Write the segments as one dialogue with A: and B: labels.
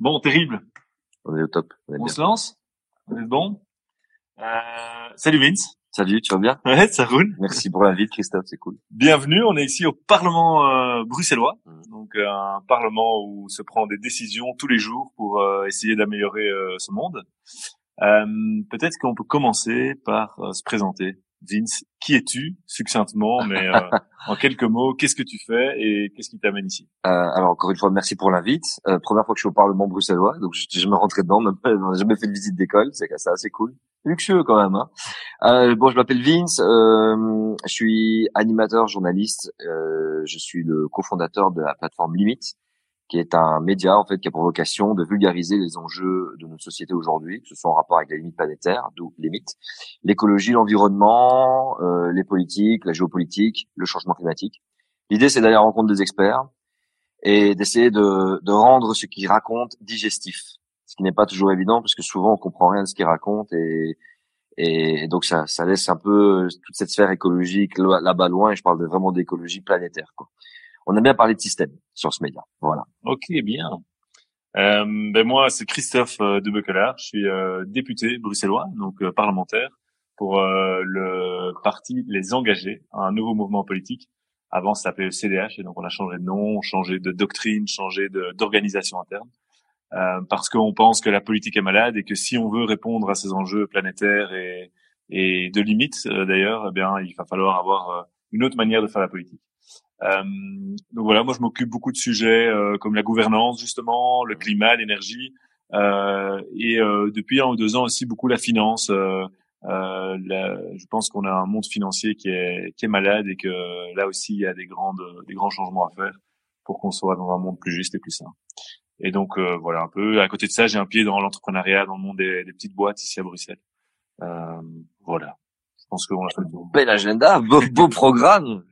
A: Bon, terrible.
B: On est au top.
A: On, se lance On est bon euh, Salut Vince.
B: Salut, tu vas bien?
A: Ouais, ça roule.
B: Merci pour l'invite, Christophe, c'est cool.
A: Bienvenue, on est ici au Parlement euh, bruxellois, mmh. donc euh, un Parlement où se prend des décisions tous les jours pour euh, essayer d'améliorer ce monde. Peut-être qu'on peut commencer par se présenter. Vince, qui es-tu succinctement, mais euh, en quelques mots, qu'est-ce que tu fais et qu'est-ce qui t'amène ici?
B: Euh, Alors encore une fois, merci pour l'invite. Euh, première fois que je suis au Parlement bruxellois, donc je, je me rentrais dedans, même pas, jamais fait de visite d'école, c'est assez cool, luxueux quand même. Hein. Euh, bon, je m'appelle Vince, euh, je suis animateur, journaliste, je suis le cofondateur de la plateforme Limite, qui est un média en fait qui a pour vocation de vulgariser les enjeux de notre société aujourd'hui, que ce soit en rapport avec la limite planétaire, d'où limite, l'écologie, l'environnement, euh, les politiques, la géopolitique, le changement climatique. L'idée, c'est d'aller à la rencontre des experts et d'essayer de, de, rendre ce qu'ils racontent digestif, ce qui n'est pas toujours évident parce que souvent on comprend rien de ce qu'ils racontent et, et donc ça, ça laisse un peu toute cette sphère écologique là-bas loin. Et je parle vraiment d'écologie planétaire. Quoi on a bien parlé de système sur ce média. Voilà.
A: Ok, bien. Euh, ben moi, c'est Christophe euh, de Je suis euh, député bruxellois, donc euh, parlementaire pour euh, le parti Les Engagés, un nouveau mouvement politique. Avant, ça s'appelait le CDH, et donc on a changé de nom, changé de doctrine, changé d'organisation interne, parce qu'on pense que la politique est malade et que si on veut répondre à ces enjeux planétaires et, et de limites, d'ailleurs, eh bien, il va falloir avoir une autre manière de faire la politique. Euh, donc voilà, moi je m'occupe beaucoup de sujets euh, comme la gouvernance justement, le climat, l'énergie, euh, et euh, depuis un ou deux ans aussi beaucoup la finance. Euh, la, je pense qu'on a un monde financier qui est qui est malade et que là aussi il y a des grandes des grands changements à faire pour qu'on soit dans un monde plus juste et plus sain. Et donc voilà un peu. À côté de ça, j'ai un pied dans l'entrepreneuriat, dans le monde des, des, petites boîtes ici à Bruxelles. voilà. Je pense qu'on a fait le tour.
B: Bel agenda, beau, beau programme.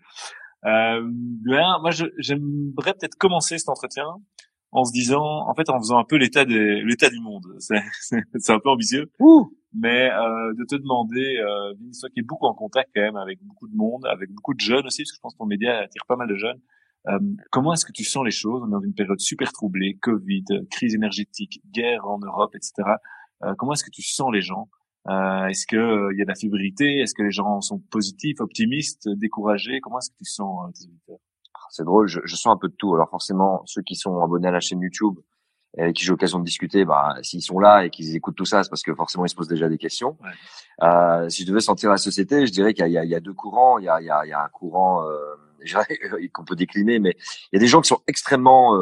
A: Euh, moi, j'aimerais peut-être commencer cet entretien en se disant, en fait, en faisant un peu l'état des, l'état du monde. C'est un peu ambitieux, mais euh, de te demander, euh, toi qui est beaucoup en contact quand même avec beaucoup de monde, avec beaucoup de jeunes aussi, parce que je pense que ton média attire pas mal de jeunes. Euh, comment est-ce que tu sens les choses On est dans une période super troublée, Covid, crise énergétique, guerre en Europe, etc. Euh, comment est-ce que tu sens les gens? Est-ce que il euh, y a de la fébrilité? Est-ce que les gens sont positifs, optimistes, découragés? Comment est-ce que tu sens euh, tes auditeurs?
B: C'est drôle, je, je, sens un peu de tout. Alors forcément, ceux qui sont abonnés à la chaîne YouTube et avec qui j'ai l'occasion de discuter, bah, s'ils sont là et qu'ils écoutent tout ça, c'est parce que forcément ils se posent déjà des questions. Ouais. Euh, si je devais sentir la société, je dirais qu'il y, y, y, a deux courants. Il y a, y a, un courant qu'on peut décliner, mais il y a des gens qui sont extrêmement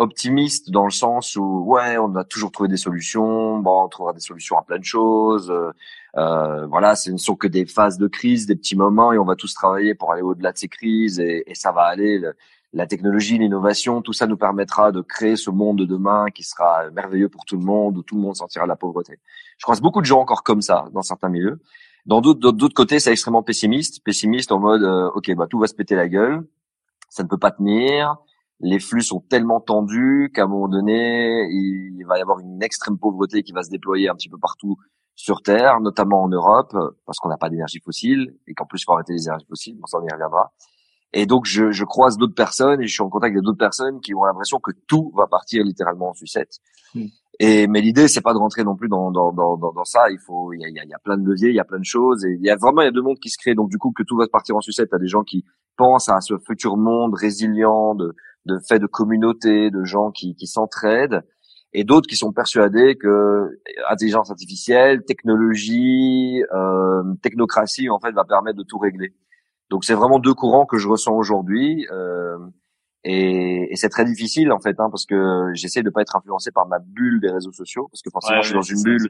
B: optimiste dans le sens où ouais on a toujours trouvé des solutions bon on trouvera des solutions à plein de choses euh, euh, voilà ce ne sont que des phases de crise des petits moments et on va tous travailler pour aller au-delà de ces crises et, et ça va aller. La technologie l'innovation tout ça nous permettra de créer ce monde de demain qui sera merveilleux pour tout le monde où tout le monde sortira de la pauvreté. Je croise beaucoup de gens encore comme ça dans certains milieux. Dans d'autres d'autres côtés c'est extrêmement pessimiste. Pessimiste en mode euh, ok bah tout va se péter la gueule ça ne peut pas tenir les flux sont tellement tendus qu'à un moment donné, il va y avoir une extrême pauvreté qui va se déployer un petit peu partout sur Terre, notamment en Europe, parce qu'on n'a pas d'énergie fossile et qu'en plus il faut arrêter les énergies fossiles, bon ça on y reviendra. Et donc je, je croise d'autres personnes et je suis en contact avec d'autres personnes qui ont l'impression que tout va partir littéralement en sucette. Hmm. Et mais l'idée c'est pas de rentrer non plus dans dans, dans, dans, ça. Il faut il y a, il y a plein de leviers, il y a plein de choses et il y a vraiment il y a deux mondes qui se créent. Donc du coup que tout va partir en sucette, t'as des gens qui pensent à ce futur monde résilient de de fait de communauté, de gens qui, qui s'entraident, et d'autres qui sont persuadés que intelligence artificielle, technologie, euh, technocratie en fait va permettre de tout régler. Donc c'est vraiment deux courants que je ressens aujourd'hui. Euh, et, et c'est très difficile en fait, hein, parce que j'essaie de pas être influencé par ma bulle des réseaux sociaux, parce que forcément je suis dans une bulle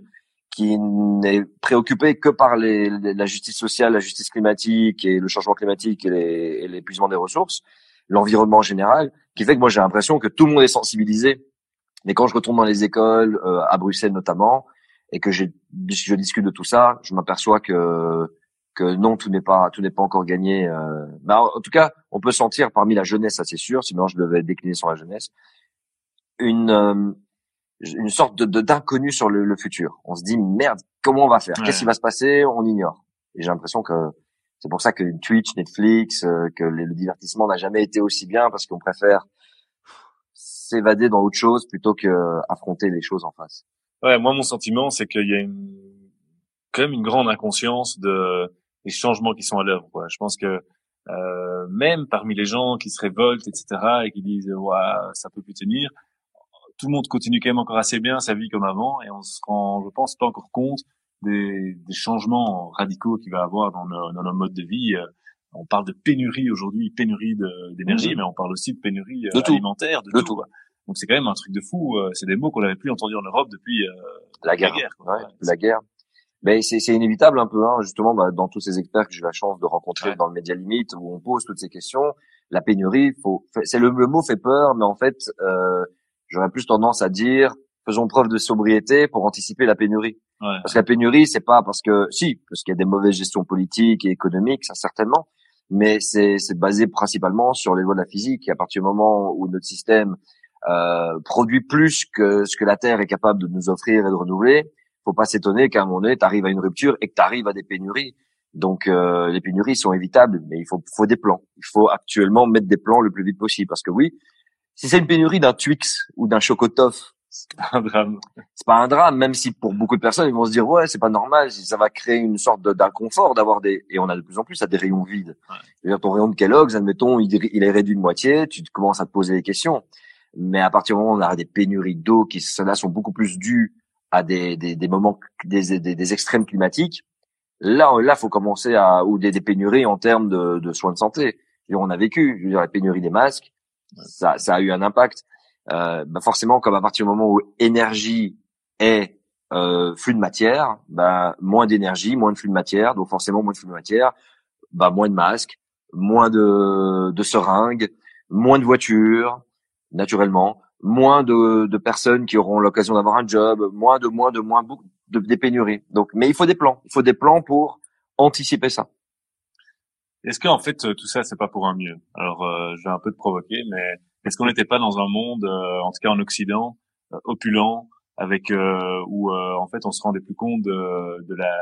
B: qui n'est préoccupée que par les, la justice sociale, la justice climatique et le changement climatique et l'épuisement des ressources l'environnement général, qui fait que moi j'ai l'impression que tout le monde est sensibilisé. Mais quand je retourne dans les écoles, euh, à Bruxelles notamment, et que je discute de tout ça, je m'aperçois que que non, tout n'est pas tout n'est pas encore gagné. Euh. Bah, en tout cas, on peut sentir parmi la jeunesse, ça c'est sûr. Sinon, je devais décliner sur la jeunesse une euh, une sorte de d'inconnu sur le, le, futur. On se dit merde, comment on va faire? Qu'est-ce qui va se passer? On ignore. Et j'ai l'impression que c'est pour ça que Twitch, Netflix, euh, que le divertissement n'a jamais été aussi bien parce qu'on préfère s'évader dans autre chose plutôt que affronter les choses en face.
A: Ouais, moi mon sentiment c'est qu'il y a une quand même une grande inconscience de des changements qui sont à l'œuvre. Je pense que euh, même parmi les gens qui se révoltent, etc., et qui disent ouais, ça peut plus tenir, tout le monde continue quand même encore assez bien sa vie comme avant, et on se rend, je pense, pas encore compte des, des changements radicaux qu'il va avoir dans nos, dans nos modes de vie. Euh, on parle de pénurie aujourd'hui, pénurie d'énergie, mmh. mais on parle aussi de pénurie
B: de
A: alimentaire,
B: de, tout.
A: Donc c'est quand même un truc de fou. Euh, c'est des mots qu'on n'avait plus entendus en Europe depuis euh,
B: la guerre. La guerre, ouais, la guerre. Mais c'est inévitable un peu, hein, justement, bah, dans tous ces experts que j'ai la chance de rencontrer dans le média limite, où on pose toutes ces questions. La pénurie, faut, c'est le, mot fait peur, mais en fait, euh, j'aurais plus tendance à dire, faisons preuve de sobriété pour anticiper la pénurie. Ouais. Parce que la pénurie, c'est pas parce que, si, parce qu'il y a des mauvaises gestions politiques et économiques, ça certainement, mais c'est basé principalement sur les lois de la physique. Et à partir du moment où notre système euh, produit plus que ce que la Terre est capable de nous offrir et de renouveler, faut pas s'étonner qu'à un moment donné, tu arrives à une rupture et que tu arrives à des pénuries. Donc euh, les pénuries sont évitables, mais il faut, faut des plans. Il faut actuellement mettre des plans le plus vite possible parce que oui, si c'est une pénurie d'un Twix ou d'un Chocotoff,
A: c'est pas un drame.
B: C'est pas un drame, même si pour beaucoup de personnes ils vont se dire ouais c'est pas normal, ça va créer une sorte d'inconfort d'avoir des et on a de plus en plus à des rayons vides. Ouais. ton rayon de Kellogg's, admettons, il, il est réduit de moitié, tu commences à te poser des questions. Mais à partir du moment où on a des pénuries d'eau qui celles-là sont beaucoup plus dues à des, des, des moments des, des, des, extrêmes climatiques, là là faut commencer à ou des, des pénuries en termes de, de soins de santé. Et on a vécu, je veux dire, la pénurie des masques, ça, ça a eu un impact. Euh, bah forcément, comme à partir du moment où énergie est euh, flux de matière, bah, moins d'énergie, moins de flux de matière, donc forcément moins de flux de matière, bah, moins de masques, moins de, de seringues, moins de voitures, naturellement, moins de, de personnes qui auront l'occasion d'avoir un job, moins de moins de moins de, des pénuries. Donc, mais il faut des plans. Il faut des plans pour anticiper ça.
A: Est-ce qu'en fait tout ça c'est pas pour un mieux? Alors, euh, je vais un peu te provoquer, mais est-ce qu'on n'était pas dans un monde, euh, en tout cas en Occident, euh, opulent, avec euh, où en fait on se rendait plus compte de, de, la,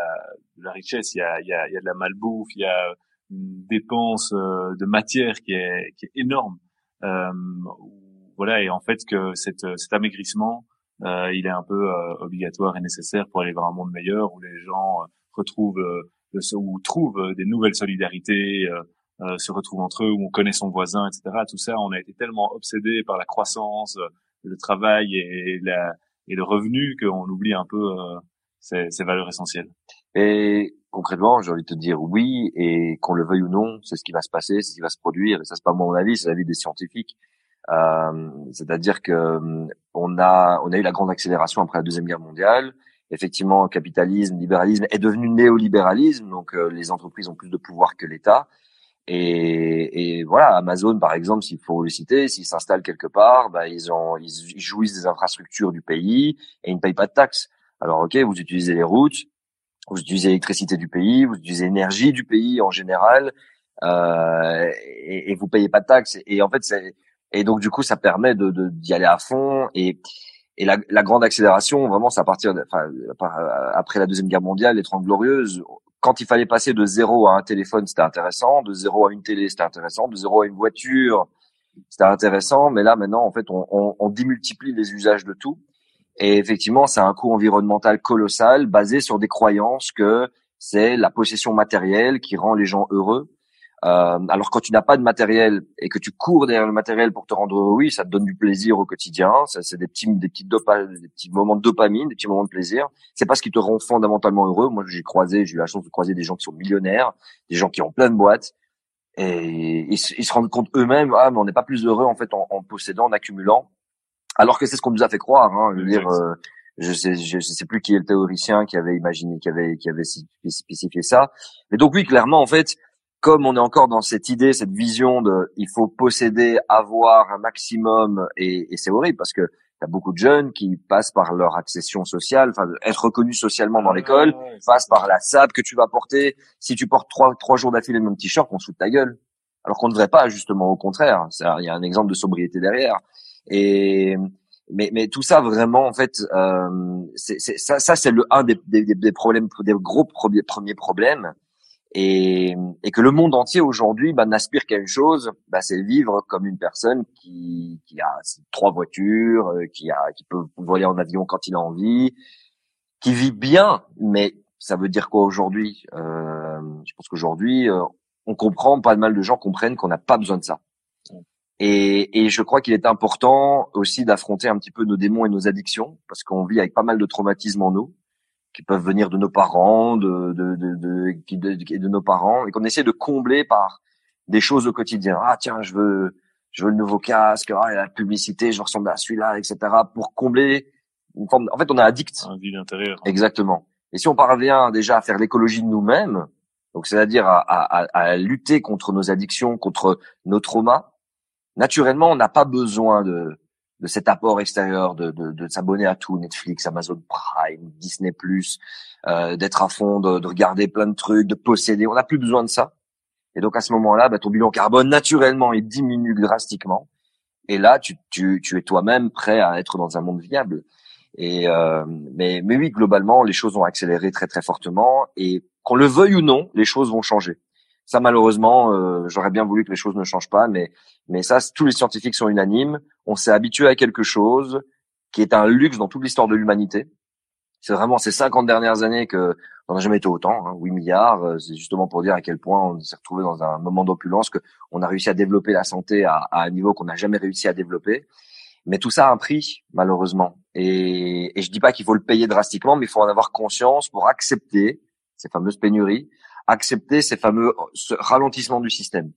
A: de la richesse? Il y a, y, a, y a de la malbouffe, il y a une dépense de matière qui est, qui est énorme. Euh, voilà, et en fait que cette, cet amaigrissement, euh, il est un peu euh, obligatoire et nécessaire pour aller vers un monde meilleur où les gens euh, retrouvent euh, ou trouvent des nouvelles solidarités, se retrouvent entre eux, où on connaît son voisin, etc. Tout ça, on a été tellement obsédé par la croissance, le travail et, la, et le revenu qu'on oublie un peu ces, ces valeurs essentielles.
B: Et concrètement, j'ai envie de te dire oui, et qu'on le veuille ou non, c'est ce qui va se passer, c'est ce qui va se produire. Et ça, c'est pas mon avis, c'est l'avis des scientifiques. Euh, c'est-à-dire que euh, on a on a eu la grande accélération après la deuxième guerre mondiale. Effectivement, capitalisme, libéralisme est devenu néolibéralisme, donc euh, les entreprises ont plus de pouvoir que l'État. Et, et, voilà, Amazon par exemple, s'il faut le citer, s'ils s'installent quelque part, bah, ils ont ils jouissent des infrastructures du pays et ils ne payent pas de taxes. Alors ok, vous utilisez les routes, vous utilisez l'électricité du pays, vous utilisez l'énergie du pays en général, euh, et, et, vous payez pas de taxes. Et en fait, c'est et donc du coup, ça permet de d'y aller à fond et et la, la grande accélération, vraiment, c'est à partir de, enfin, après la deuxième guerre mondiale, les Trente Glorieuses. Quand il fallait passer de zéro à un téléphone, c'était intéressant. De zéro à une télé, c'était intéressant. De zéro à une voiture, c'était intéressant. Mais là, maintenant, en fait, on, on, on démultiplie les usages de tout. Et effectivement, c'est un coût environnemental colossal basé sur des croyances que c'est la possession matérielle qui rend les gens heureux. Euh, alors quand tu n'as pas de matériel et que tu cours derrière le matériel pour te rendre heureux, oui, ça te donne du plaisir au quotidien. Ça, c'est des petits, des petits des petits moments de dopamine, des petits moments de plaisir. C'est pas ce qui te rend fondamentalement heureux. Moi, j'ai croisé, j'ai eu la chance de croiser des gens qui sont millionnaires, des gens qui ont plein de boîtes, et ils, se rendent compte eux-mêmes, ah, mais on n'est pas plus heureux en fait en, en, possédant, en accumulant. Alors que c'est ce qu'on nous a fait croire. Hein, je veux dire, euh, je sais, je sais plus qui est le théoricien qui avait imaginé, qui avait, qui avait spécifié ça. Mais donc oui, clairement, en fait, comme on est encore dans cette idée, cette vision de il faut posséder, avoir un maximum, et, et c'est horrible parce que y a beaucoup de jeunes qui passent par leur accession sociale, enfin être reconnu socialement dans l'école, passent par la sable que tu vas porter. Si tu portes trois trois jours d'affilée le même t-shirt, on se fout de ta gueule. Alors qu'on ne devrait pas, justement, au contraire. Il y a un exemple de sobriété derrière. Et mais, mais tout ça vraiment, en fait, euh, c'est, ça, ça c'est le un des, des, des problèmes, des gros premiers, premiers problèmes et, et que le monde entier aujourd'hui bah, n'aspire qu'à une chose, bah, c'est vivre comme une personne qui, qui a trois voitures, euh, qui a qui peut voler en avion quand il a envie, qui vit bien. Mais ça veut dire quoi aujourd'hui? Euh, Je pense qu'aujourd'hui, euh, on comprend, pas mal de gens comprennent qu'on n'a pas besoin de ça. Et, et je crois qu'il est important aussi d'affronter un petit peu nos démons et nos addictions, parce qu'on vit avec pas mal de traumatismes en nous qui peuvent venir de nos parents, de de de de, nos parents, et qu'on essaie de combler par des choses au quotidien. Ah tiens, je veux je veux le nouveau casque, ah la publicité, je ressemble à celui-là, etc. Pour combler une forme. En fait, on est addict.
A: Un vide intérieur.
B: Exactement. Et si on parvient déjà à faire l'écologie de nous-mêmes, donc c'est-à-dire à, à, à, lutter contre nos addictions, contre nos traumas, naturellement, on n'a pas besoin de de cet apport extérieur, de, de, de s'abonner à tout, Netflix, Amazon Prime, Disney+, euh, d'être à fond, de, de, regarder plein de trucs, de posséder. On n'a plus besoin de ça. Et donc à ce moment-là, bah, ton bilan carbone naturellement il diminue drastiquement. Et là, tu, tu, tu es toi-même prêt à être dans un monde viable. Et euh, mais, mais oui, globalement, les choses ont accéléré très très fortement. Et qu'on le veuille ou non, les choses vont changer. Ça, malheureusement, euh, j'aurais bien voulu que les choses ne changent pas, mais mais ça, tous les scientifiques sont unanimes. On s'est habitué à quelque chose qui est un luxe dans toute l'histoire de l'humanité. C'est vraiment ces 50 dernières années que on n'a jamais été autant, hein, 8 milliards. Euh, c'est justement pour dire à quel point on s'est retrouvé dans un moment d'opulence, que on a réussi à développer la santé à, à un niveau qu'on n'a jamais réussi à développer. Mais tout ça a un prix, malheureusement. Et, et je dis pas qu'il faut le payer drastiquement, mais il faut en avoir conscience pour accepter ces fameuses pénuries, accepter ces fameux ce ralentissement du système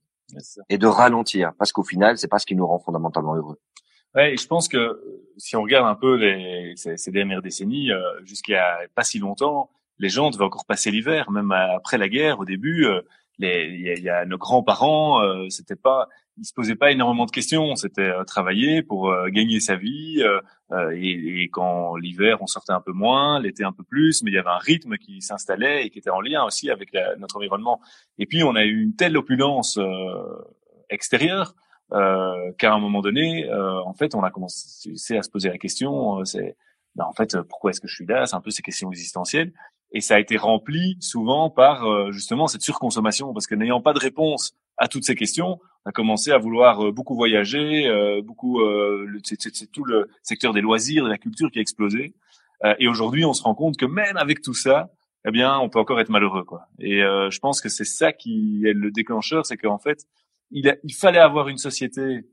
B: et de ralentir parce qu'au final c'est pas ce qui nous rend fondamentalement heureux.
A: Ouais, et je pense que si on regarde un peu les, ces, ces dernières décennies, euh, jusqu'à pas si longtemps, les gens devaient encore passer l'hiver, même après la guerre. Au début, euh, il y, y, a nos grands-parents, euh, c'était pas, ils se posaient pas énormément de questions. C'était euh, travailler pour euh, gagner sa vie. Euh, et, et, quand l'hiver, on sortait un peu moins, l'été un peu plus, mais il y avait un rythme qui s'installait et qui était en lien aussi avec la, notre environnement. Et puis, on a eu une telle opulence extérieure qu'à un moment donné, en fait, on a commencé à se poser la question. c'est ben, en fait, pourquoi est-ce que je suis là? C'est un peu ces questions existentielles. Et ça a été rempli souvent par justement cette surconsommation, parce que n'ayant pas de réponse à toutes ces questions, on a commencé à vouloir euh, beaucoup voyager, euh, beaucoup, euh, c'est tout le secteur des loisirs, de la culture qui a explosé. et aujourd'hui, on se rend compte que même avec tout ça, eh bien, on peut encore être malheureux, quoi. Et je pense que c'est ça qui est le déclencheur, c'est qu'en fait, il, il fallait avoir une société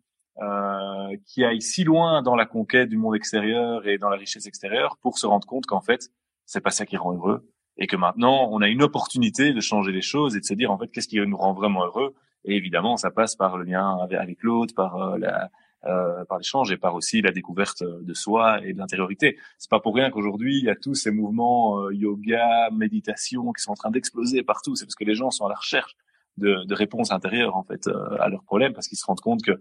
A: euh, qui aille si loin dans la conquête du monde extérieur et dans la richesse extérieure pour se rendre compte qu'en fait, c'est pas ça qui rend heureux et que maintenant, on a une opportunité de changer les choses et de se dire en fait, qu'est-ce qui nous rend vraiment heureux et évidemment, ça passe par le lien avec l'autre, par euh, la, euh, par l'échange et par aussi la découverte de soi et de l'intériorité. C'est pas pour rien qu'aujourd'hui il y a tous ces mouvements euh, yoga, méditation qui sont en train d'exploser partout. C'est parce que les gens sont à la recherche de, de réponses intérieures en fait euh, à leurs problèmes parce qu'ils se rendent compte que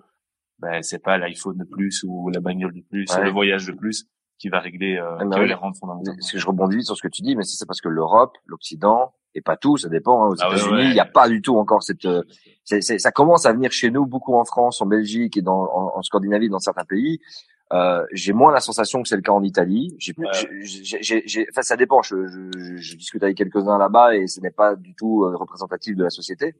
A: ben, c'est pas l'iPhone de plus ou la bagnole de plus, c'est le voyage de plus qui va régler, euh, qui va les rendre fondamentaux.
B: Je rebondis sur ce que tu dis, mais c'est parce que l'Europe, l'Occident, et pas tout, ça dépend. Hein, aux ah États-Unis, il n'y a pas du tout encore cette. Euh, ça commence à venir chez nous beaucoup en France, en Belgique et dans, en, Scandinavie, dans certains pays. Euh, j'ai moins la sensation que c'est le cas en Italie. J'ai, enfin, ça dépend. Je, je, je discute avec quelques-uns là-bas et ce n'est pas du tout euh, représentatif de la société.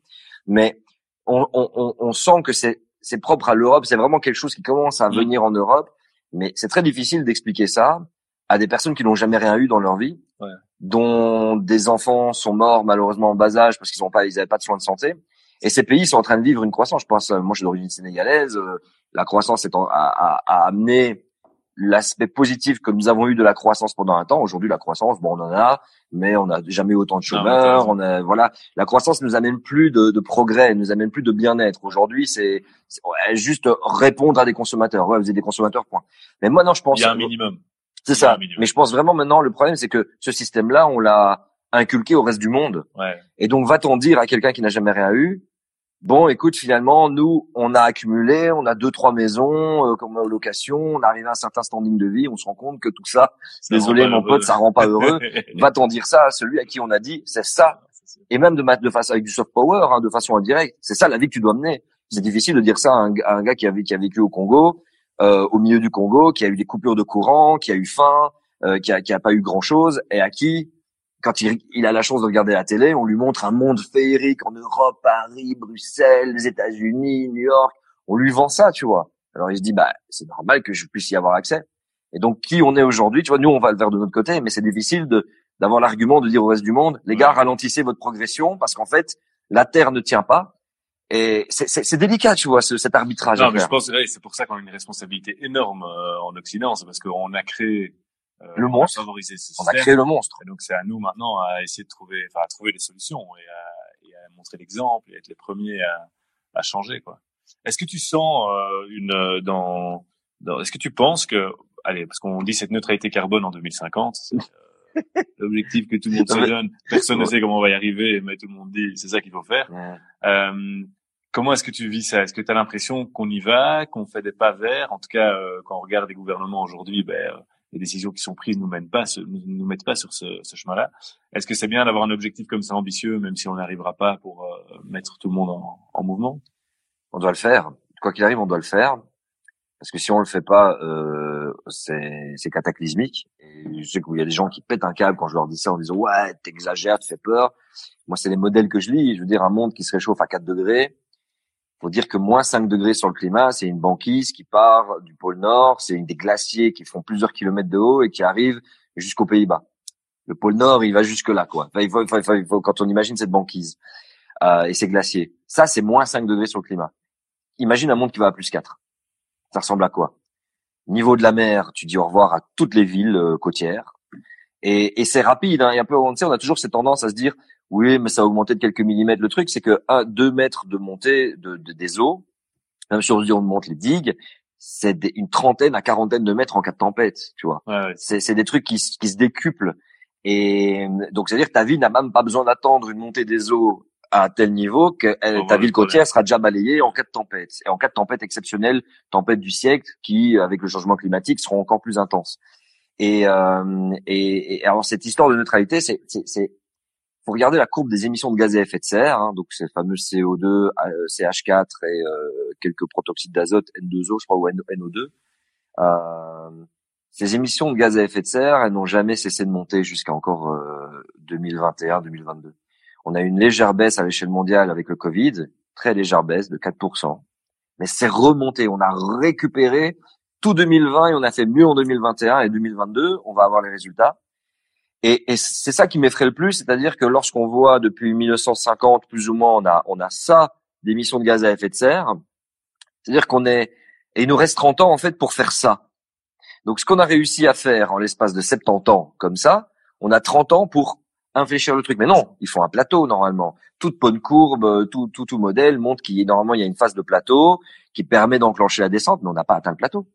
B: Mais on, on, on sent que c'est, propre à l'Europe. C'est vraiment quelque chose qui commence à mmh. venir en Europe. Mais c'est très difficile d'expliquer ça à des personnes qui n'ont jamais rien eu dans leur vie. Dont des enfants sont morts malheureusement en bas âge parce qu'ils n'ont pas, ils n'avaient pas de soins de santé. Et ces pays sont en train de vivre une croissance. Je pense, moi, je suis d'origine sénégalaise. Euh, la croissance est en, a, a, a, amené l'aspect positif que nous avons eu de la croissance pendant un temps. Aujourd'hui, la croissance, bon, on en a, mais on n'a jamais eu autant de chômeurs. on a, voilà, la croissance nous amène plus de, de progrès, nous amène plus de bien-être. Aujourd'hui, c'est juste répondre à des consommateurs. Ouais, vous êtes des consommateurs, point. Mais moi, non, je pense.
A: Il y a un minimum.
B: C'est ça. Mais je pense vraiment maintenant, le problème, c'est que ce système-là, on l'a inculqué au reste du monde.
A: Ouais.
B: Et donc, va-t-on dire à quelqu'un qui n'a jamais rien eu, bon, écoute, finalement, nous, on a accumulé, on a deux, trois maisons, euh, comme en location, on arrive à un certain standing de vie, on se rend compte que tout ça, désolé mon pote, ça rend pas heureux. Va-t-on dire ça à celui à qui on a dit, c'est ça. Et même de, de façon avec du soft power, hein, de façon indirecte, c'est ça la vie que tu dois mener. C'est difficile de dire ça à un, à un gars qui a, qui a vécu au Congo, au milieu du Congo, qui a eu des coupures de courant, qui a eu faim, euh, qui, a, qui a pas eu grand chose, et à qui, quand il, il, a la chance de regarder la télé, on lui montre un monde féerique en Europe, Paris, Bruxelles, les États-Unis, New York. On lui vend ça, tu vois. Alors il se dit, bah c'est normal que je puisse y avoir accès. Et donc qui on est aujourd'hui, tu vois, nous on va le faire de notre côté, mais c'est difficile de d'avoir l'argument de dire au reste du monde, les gars, ralentissez votre progression parce qu'en fait la Terre ne tient pas. Et c'est délicat, tu vois, ce, cet arbitrage.
A: Non, mais je pense c'est pour ça qu'on a une responsabilité énorme euh, en Occident, c'est parce qu'on a créé
B: euh, le monstre.
A: On a, ce
B: on a créé le monstre.
A: Et donc c'est à nous maintenant à essayer de trouver, enfin à trouver des solutions et à, et à montrer l'exemple et être les premiers à, à changer, quoi. Est-ce que tu sens euh, une euh, dans, dans est-ce que tu penses que allez parce qu'on dit cette neutralité carbone en 2050 c'est euh, l'objectif que tout le monde se donne personne ne sait comment on va y arriver mais tout le monde dit c'est ça qu'il faut faire euh, comment est-ce que tu vis ça? Est-ce que tu as l'impression qu'on y va qu'on fait des pas verts? En tout cas quand on regarde les gouvernements aujourd'hui ben les décisions qui sont prises nous mènent pas nous, nous mettent pas sur ce, ce chemin-là est-ce que c'est bien d'avoir un objectif comme ça ambitieux même si on n'arrivera pas pour mettre tout le monde en, en mouvement?
B: On doit le faire. Quoi qu'il arrive, on doit le faire. Parce que si on le fait pas, euh, c'est cataclysmique. Et je sais qu'il y a des gens qui pètent un câble quand je leur dis ça en disant ouais, t'exagères, tu fais peur. Moi, c'est les modèles que je lis. Je veux dire, un monde qui se réchauffe à 4 degrés. Faut dire que moins 5 degrés sur le climat, c'est une banquise qui part du pôle Nord. C'est des glaciers qui font plusieurs kilomètres de haut et qui arrivent jusqu'aux Pays-Bas. Le pôle Nord, il va jusque là, quoi. il, faut, il, faut, quand on imagine cette banquise euh, et ces glaciers, ça, c'est moins 5 degrés sur le climat imagine un monde qui va à plus 4. Ça ressemble à quoi? Niveau de la mer, tu dis au revoir à toutes les villes euh, côtières. Et, et c'est rapide. Hein, et un peu, on, on a toujours cette tendance à se dire, oui, mais ça a augmenté de quelques millimètres. Le truc, c'est que 1, 2 mètres de montée de, des eaux, même si on dit on monte les digues, c'est une trentaine à quarantaine de mètres en cas de tempête, tu vois.
A: Ouais,
B: C'est des trucs qui, qui se décuplent. Et donc, c'est-à-dire que ta vie n'a même pas besoin d'attendre une montée des eaux à tel niveau que ta ville côtière sera déjà balayée en cas de tempête. Et en cas de tempête exceptionnelle, tempête du siècle, qui, avec le changement climatique, seront encore plus intenses. Et, euh, et, et, alors cette histoire de neutralité, c'est, c'est, faut regarder la courbe des émissions de gaz à effet de serre, hein, donc ces fameux CO2, euh, CH4 et euh, quelques protoxydes d'azote, N2O, je crois, ou NO2. Euh, ces émissions de gaz à effet de serre, elles n'ont jamais cessé de monter jusqu'à encore 2021-2022. On a une légère baisse à l'échelle mondiale avec le Covid, très légère baisse de 4%. Mais c'est remonté. On a récupéré tout 2020 et on a fait mieux en 2021 et 2022. On va avoir les résultats. Et, c'est ça qui m'effraie le plus, c'est-à-dire que lorsqu'on voit depuis 1950 plus ou moins, on a on a ça d'émissions de gaz à effet de serre. C'est-à-dire qu'on est et il nous reste 30 ans en fait pour faire ça. Donc ce qu'on a réussi à faire en l'espace de 70 ans comme ça, on a 30 ans pour infléchir le truc. Mais non, ils font un plateau normalement. Toute bonne courbe, euh, tout, tout, tout modèle montre qu'il normalement il y a une phase de plateau qui permet d'enclencher la descente, mais on n'a pas atteint le plateau.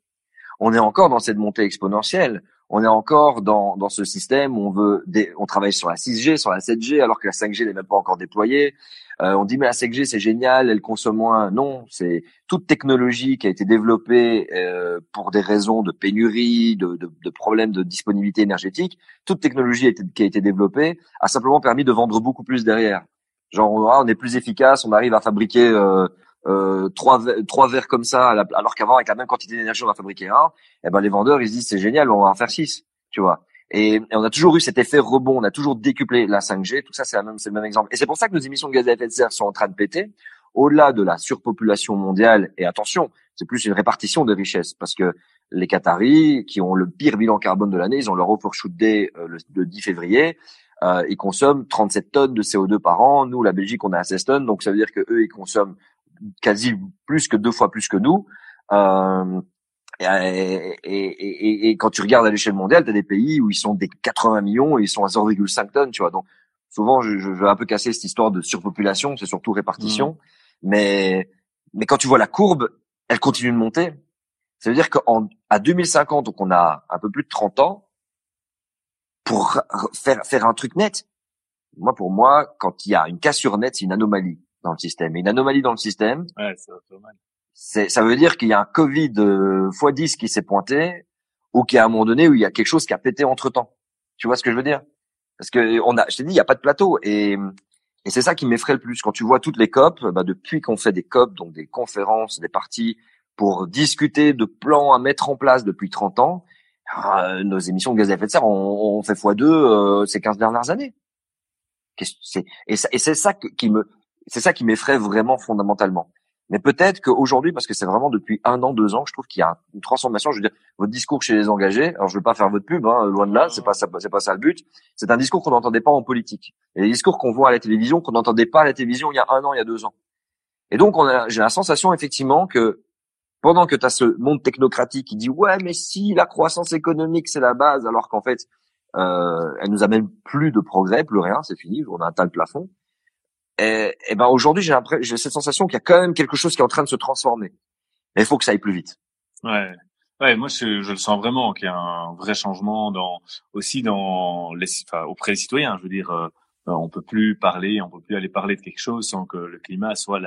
B: On est encore dans cette montée exponentielle. On est encore dans, dans ce système où on veut, on travaille sur la 6G, sur la 7G, alors que la 5G n'est même pas encore déployée. Euh, on dit mais la 5G c'est génial, elle consomme moins. Non, c'est toute technologie qui a été développée euh, pour des raisons de pénurie, de, de, de, problèmes de disponibilité énergétique. Toute technologie qui a été développée a simplement permis de vendre beaucoup plus derrière. Genre on, on est plus efficace, on arrive à fabriquer euh, euh, trois, trois verres comme ça, alors qu'avant avec la même quantité d'énergie on va fabriquer un. Et eh ben les vendeurs ils se disent c'est génial, on va en faire six, tu vois. Et, on a toujours eu cet effet rebond, on a toujours décuplé la 5G, tout ça c'est même, c'est le même exemple. Et c'est pour ça que nos émissions de gaz à effet de serre sont en train de péter, au-delà de la surpopulation mondiale. Et attention, c'est plus une répartition de richesses, parce que les Qataris, qui ont le pire bilan carbone de l'année, ils ont leur overshoot day euh, le, 10 février, euh, ils consomment 37 tonnes de CO2 par an. Nous, la Belgique, on a 16 tonnes, donc ça veut dire que eux, ils consomment quasi plus que deux fois plus que nous. Euh, et, et, et, quand tu regardes à l'échelle mondiale, tu as des pays où ils sont des 80 millions et ils sont à 0,5 tonnes, tu vois. Donc souvent, je, je, vais un peu casser cette histoire de surpopulation, c'est surtout répartition. Mmh. Mais mais quand tu vois la courbe, elle continue de monter. Ça veut dire qu'à 2050, donc on a un peu plus de 30 ans, pour faire faire un truc net. Moi, pour moi, quand il y a une cassure nette, c'est une anomalie dans le système. Et une anomalie dans le système,
A: ouais,
B: c'est, ça veut dire qu'il y a un Covid euh, x10 qui s'est pointé, ou qu'il y a un moment donné où il y a quelque chose qui a pété entre temps. Tu vois ce que je veux dire? Parce que on a, je t'ai dit, il n'y a pas de plateau, et, et c'est ça qui m'effraie le plus. Quand tu vois toutes les COP, bah depuis qu'on fait des COP, donc des conférences, des parties pour discuter de plans à mettre en place depuis 30 ans, ah, nos émissions de gaz à effet de serre ont, fait x2 euh, ces 15 dernières années. C'est? Et, et c'est ça qui me c'est ça qui m'effraie vraiment fondamentalement. Mais peut-être qu'aujourd'hui, parce que c'est vraiment depuis un an, deux ans, je trouve qu'il y a une transformation. Je veux dire, votre discours chez les engagés. Alors, je veux pas faire votre pub, hein, loin de là. C'est pas ça, c'est pas ça le but. C'est un discours qu'on n'entendait pas en politique. Et les discours qu'on voit à la télévision, qu'on n'entendait pas à la télévision il y a un an, il y a deux ans. Et donc, on a, j'ai la sensation effectivement que pendant que tu as ce monde technocratique qui dit ouais, mais si la croissance économique c'est la base, alors qu'en fait, euh, elle nous amène plus de progrès, plus rien, c'est fini, on a atteint le plafond. Et, ben aujourd'hui, j'ai j'ai cette sensation qu'il y a quand même quelque chose qui est en train de se transformer. Mais il faut que ça aille plus vite.
A: Ouais. Ouais, moi je, le sens vraiment qu'il y a un vrai changement dans aussi dans les enfin, auprès des citoyens. Je veux dire, euh, on peut plus parler, on peut plus aller parler de quelque chose sans que le climat soit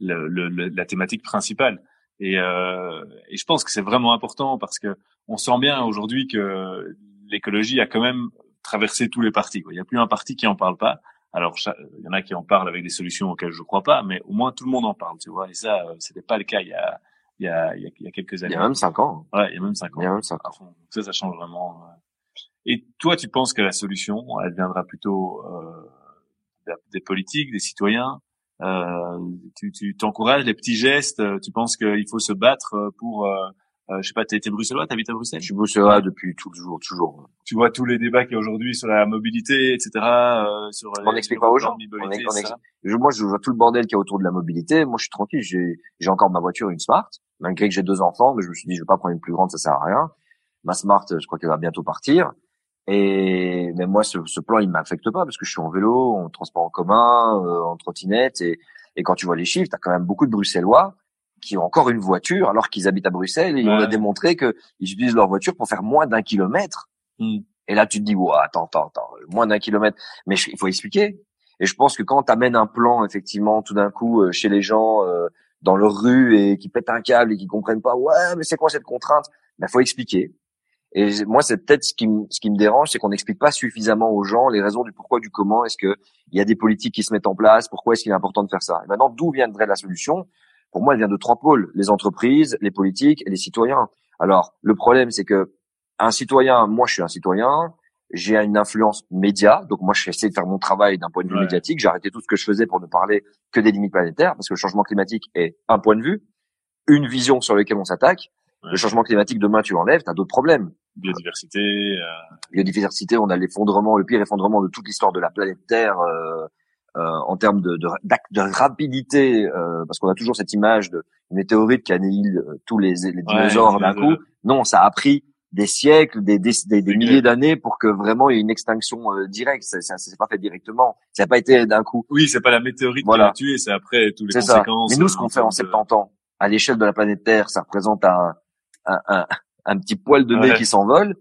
A: la thématique principale. Et, euh, et je pense que c'est vraiment important parce que on sent bien aujourd'hui que l'écologie a quand même traversé tous les partis. Il n'y a plus un parti qui en parle pas. Alors, il y en a qui en parlent avec des solutions auxquelles je crois pas, mais au moins tout le monde en parle, tu vois. Et ça, euh, c'était pas le cas il y a, il y a, il y a, quelques années.
B: Il y a même cinq ans.
A: Ouais, il y a même cinq ans.
B: Il y a même cinq ans.
A: Ça, ça change vraiment. Et toi, tu penses que la solution, elle viendra plutôt euh, des politiques, des citoyens euh, Tu, tu t'encourages les petits gestes. Tu penses qu'il faut se battre pour euh, euh, je sais pas, t'es, t'es bruxellois, t'habites à Bruxelles?
B: Je suis bruxellois depuis toujours, toujours.
A: Tu vois tous les débats qu'il y a aujourd'hui sur la mobilité, etc. Euh, sur
B: on n'explique pas aux gens. je, moi, je vois tout le bordel qu'il y a autour de la mobilité. Moi, je suis tranquille. J'ai, j'ai encore ma voiture, une Smart, malgré que j'ai deux enfants. Mais je me suis dit, je vais pas prendre une plus grande, ça sert à rien. Ma Smart, je crois qu'elle va bientôt partir. Et mais moi, ce, ce plan, il m'affecte pas parce que je suis en vélo, en transport en commun, euh, en trottinette. Et, et quand tu vois les chiffres, t'as quand même beaucoup de Bruxellois qui ont encore une voiture alors qu'ils habitent à Bruxelles et on a démontré qu'ils utilisent leur voiture pour faire moins d'un kilomètre. Hmm. Et là, tu te dis, ouais, attends, attends, attends, moins d'un kilomètre. Mais il faut expliquer. Et je pense que quand tu amènes un plan, effectivement, tout d'un coup, euh, chez les gens, euh, dans leur rue et qui pètent un câble et qui comprennent pas, ouais, mais c'est quoi cette contrainte? Ben, faut expliquer. Et moi, c'est peut-être ce qui, me, ce qui me dérange, c'est qu'on n'explique pas suffisamment aux gens les raisons du pourquoi, du comment. Est-ce que il y a des politiques qui se mettent en place? Pourquoi est-ce qu'il est important de faire ça? Et maintenant, d'où viendrait la solution? Pour moi, elle vient de trois pôles les entreprises, les politiques et les citoyens. Alors, le problème, c'est que un citoyen, moi, je suis un citoyen, j'ai une influence média, donc moi, je essayé de faire mon travail d'un point de vue médiatique. J'ai arrêté tout ce que je faisais pour ne parler que des limites planétaires, parce que le changement climatique est un point de vue, une vision sur laquelle on s'attaque. Le changement climatique, demain, tu l'enlèves, tu as d'autres problèmes.
A: Biodiversité. Euh...
B: Biodiversité, on a l'effondrement, le pire effondrement de toute l'histoire de la planète Terre. Euh, euh, en termes de, de, de rapidité, euh, parce qu'on a toujours cette image de météorite qui annihile euh, tous les, les dinosaures d'un coup. Non, ça a pris des siècles, des, des, des, milliers d'années pour que vraiment il y ait une extinction directe. Ça, ça, s'est pas fait directement. Ça n'a pas été d'un coup.
A: Oui, c'est pas la météorite qui l'a tué, c'est après tous les conséquences.
B: Ça. Mais nous, ce qu'on fait en 70 ans, à l'échelle de la planète Terre, ça représente un, un, un, un petit poil de nez qui s'envole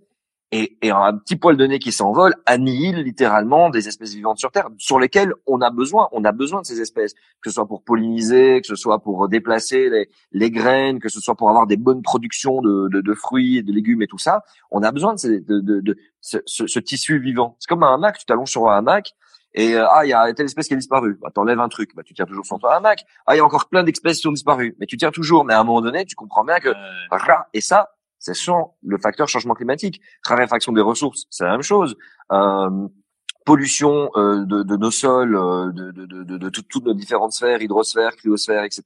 B: et, et, un petit poil de nez qui s'envole annihile littéralement des espèces vivantes sur Terre, sur lesquelles on a besoin. On a besoin de ces espèces, que ce soit pour polliniser, que ce soit pour déplacer les, les graines, que ce soit pour avoir des bonnes productions de, de, de fruits, de légumes et tout ça. On a besoin de, ces, de, de, de ce, ce, tissu vivant. C'est comme un hamac. Tu t'allonges sur un hamac et euh, ah il y a telle espèce qui a disparu. Bah t'enlèves un truc, bah tu tiens toujours sur ton hamac. Ah il y a encore plein d'espèces qui ont disparu, mais tu tiens toujours. Mais à un moment donné, tu comprends bien que et ça c'est sur le facteur changement climatique. Raréfaction des ressources, c'est la même chose. Euh, pollution euh, de, de, nos sols, euh, de, de, de, de toutes nos différentes sphères, hydrosphère, cryosphère, etc.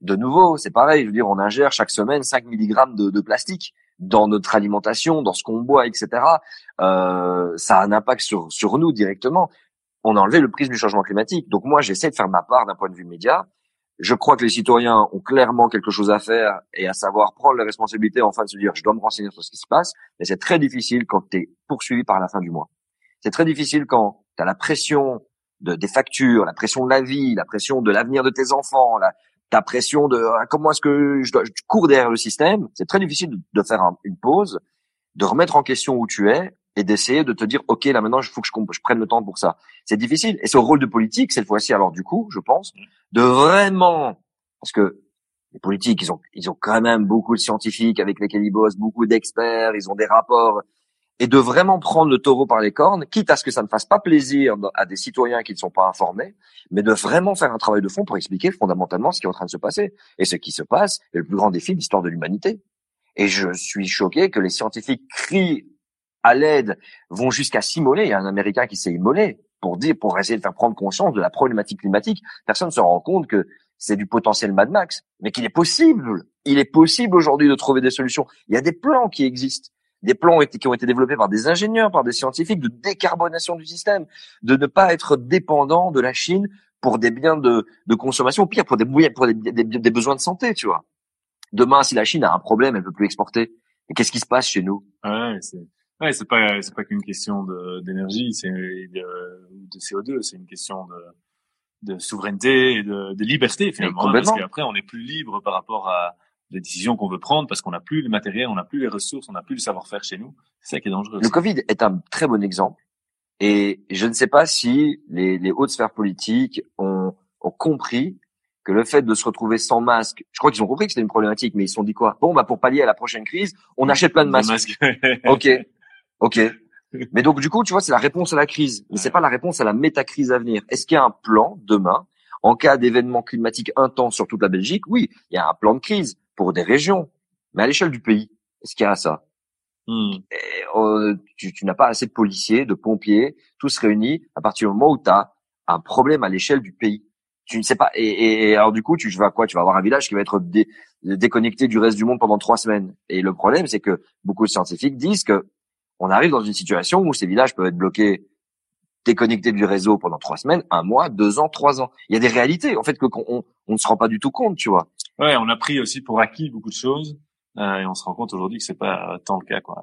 B: De nouveau, c'est pareil. Je veux dire, on ingère chaque semaine 5 mg de, de plastique dans notre alimentation, dans ce qu'on boit, etc. Euh, ça a un impact sur, sur nous directement. On a enlevé le prisme du changement climatique. Donc moi, j'essaie de faire ma part d'un point de vue média je crois que les citoyens ont clairement quelque chose à faire et à savoir prendre les responsabilités enfin de se dire je dois me renseigner sur ce qui se passe, mais c'est très difficile quand tu es poursuivi par la fin du mois. C'est très difficile quand tu as la pression de, des factures, la pression de la vie, la pression de l'avenir de tes enfants, la, ta pression de ah, comment est-ce que je, dois, je cours derrière le système. C'est très difficile de, faire une pause, de remettre en question où tu es et d'essayer de te dire ok là maintenant il faut que je, je, prenne le temps pour ça. C'est difficile et c'est au rôle de politique cette fois-ci alors du coup je pense de vraiment parce que les politiques ils ont ils ont quand même beaucoup de scientifiques avec lesquels ils bossent, beaucoup d'experts, ils ont des rapports et de vraiment prendre le taureau par les cornes, quitte à ce que ça ne fasse pas plaisir à des citoyens qui ne sont pas informés, mais de vraiment faire un travail de fond pour expliquer fondamentalement ce qui est en train de se passer. Et ce qui se passe est le plus grand défi de l'histoire de l'humanité. Et je suis choqué que les scientifiques crient à l'aide vont jusqu'à s'immoler. Il y a un Américain qui s'est immolé. pour dire, pour essayer de faire prendre conscience de la problématique climatique. Personne ne se rend compte que c'est du potentiel Mad Max, mais qu'il est possible. Il est possible aujourd'hui de trouver des solutions. Il y a des plans qui existent des plans qui ont été développés par des ingénieurs, par des scientifiques de décarbonation du système, de ne pas être dépendant de la Chine pour des biens de, de consommation, ou pire pour des, besoins de santé, tu vois. Demain, si la Chine a un problème, elle peut plus exporter. Et qu'est-ce qui se passe chez nous?
A: Ouais, c'est pas c'est pas qu'une question d'énergie, c'est de, de CO2, c'est une question de de souveraineté et de, de liberté finalement. Hein, parce qu'après, on est plus libre par rapport à les décisions qu'on veut prendre parce qu'on n'a plus le matériel, on n'a plus les ressources, on n'a plus le savoir-faire chez nous. C'est ça qui est dangereux.
B: Le Covid est un très bon exemple. Et je ne sais pas si les, les hautes sphères politiques ont, ont compris que le fait de se retrouver sans masque, je crois qu'ils ont compris que c'était une problématique, mais ils se sont dit quoi? Bon, bah pour pallier à la prochaine crise, on achète plein de masques. ok, ok. Mais donc du coup, tu vois, c'est la réponse à la crise, mais c'est pas la réponse à la métacrise à venir. Est-ce qu'il y a un plan demain en cas d'événements climatiques intenses sur toute la Belgique? Oui, il y a un plan de crise pour des régions. Mais à l'échelle du pays, est-ce qu'il y a ça? Hmm. euh, Tu, tu n'as pas assez de policiers, de pompiers, tous réunis à partir du moment où tu as un problème à l'échelle du pays. Tu ne sais pas. Et, et, alors du coup, tu vas quoi? Tu vas avoir un village qui va être déconnecté du reste du monde pendant trois semaines. Et le problème, c'est que beaucoup de scientifiques disent que on arrive dans une situation où ces villages peuvent être bloqués déconnectés du réseau pendant trois semaines, un mois, deux ans, trois ans. Il y a des réalités, en fait, que on, on ne se rend pas du tout compte, tu vois.
A: Ouais, on a pris aussi pour acquis beaucoup de choses euh, et on se rend compte aujourd'hui que c'est pas tant le cas, quoi.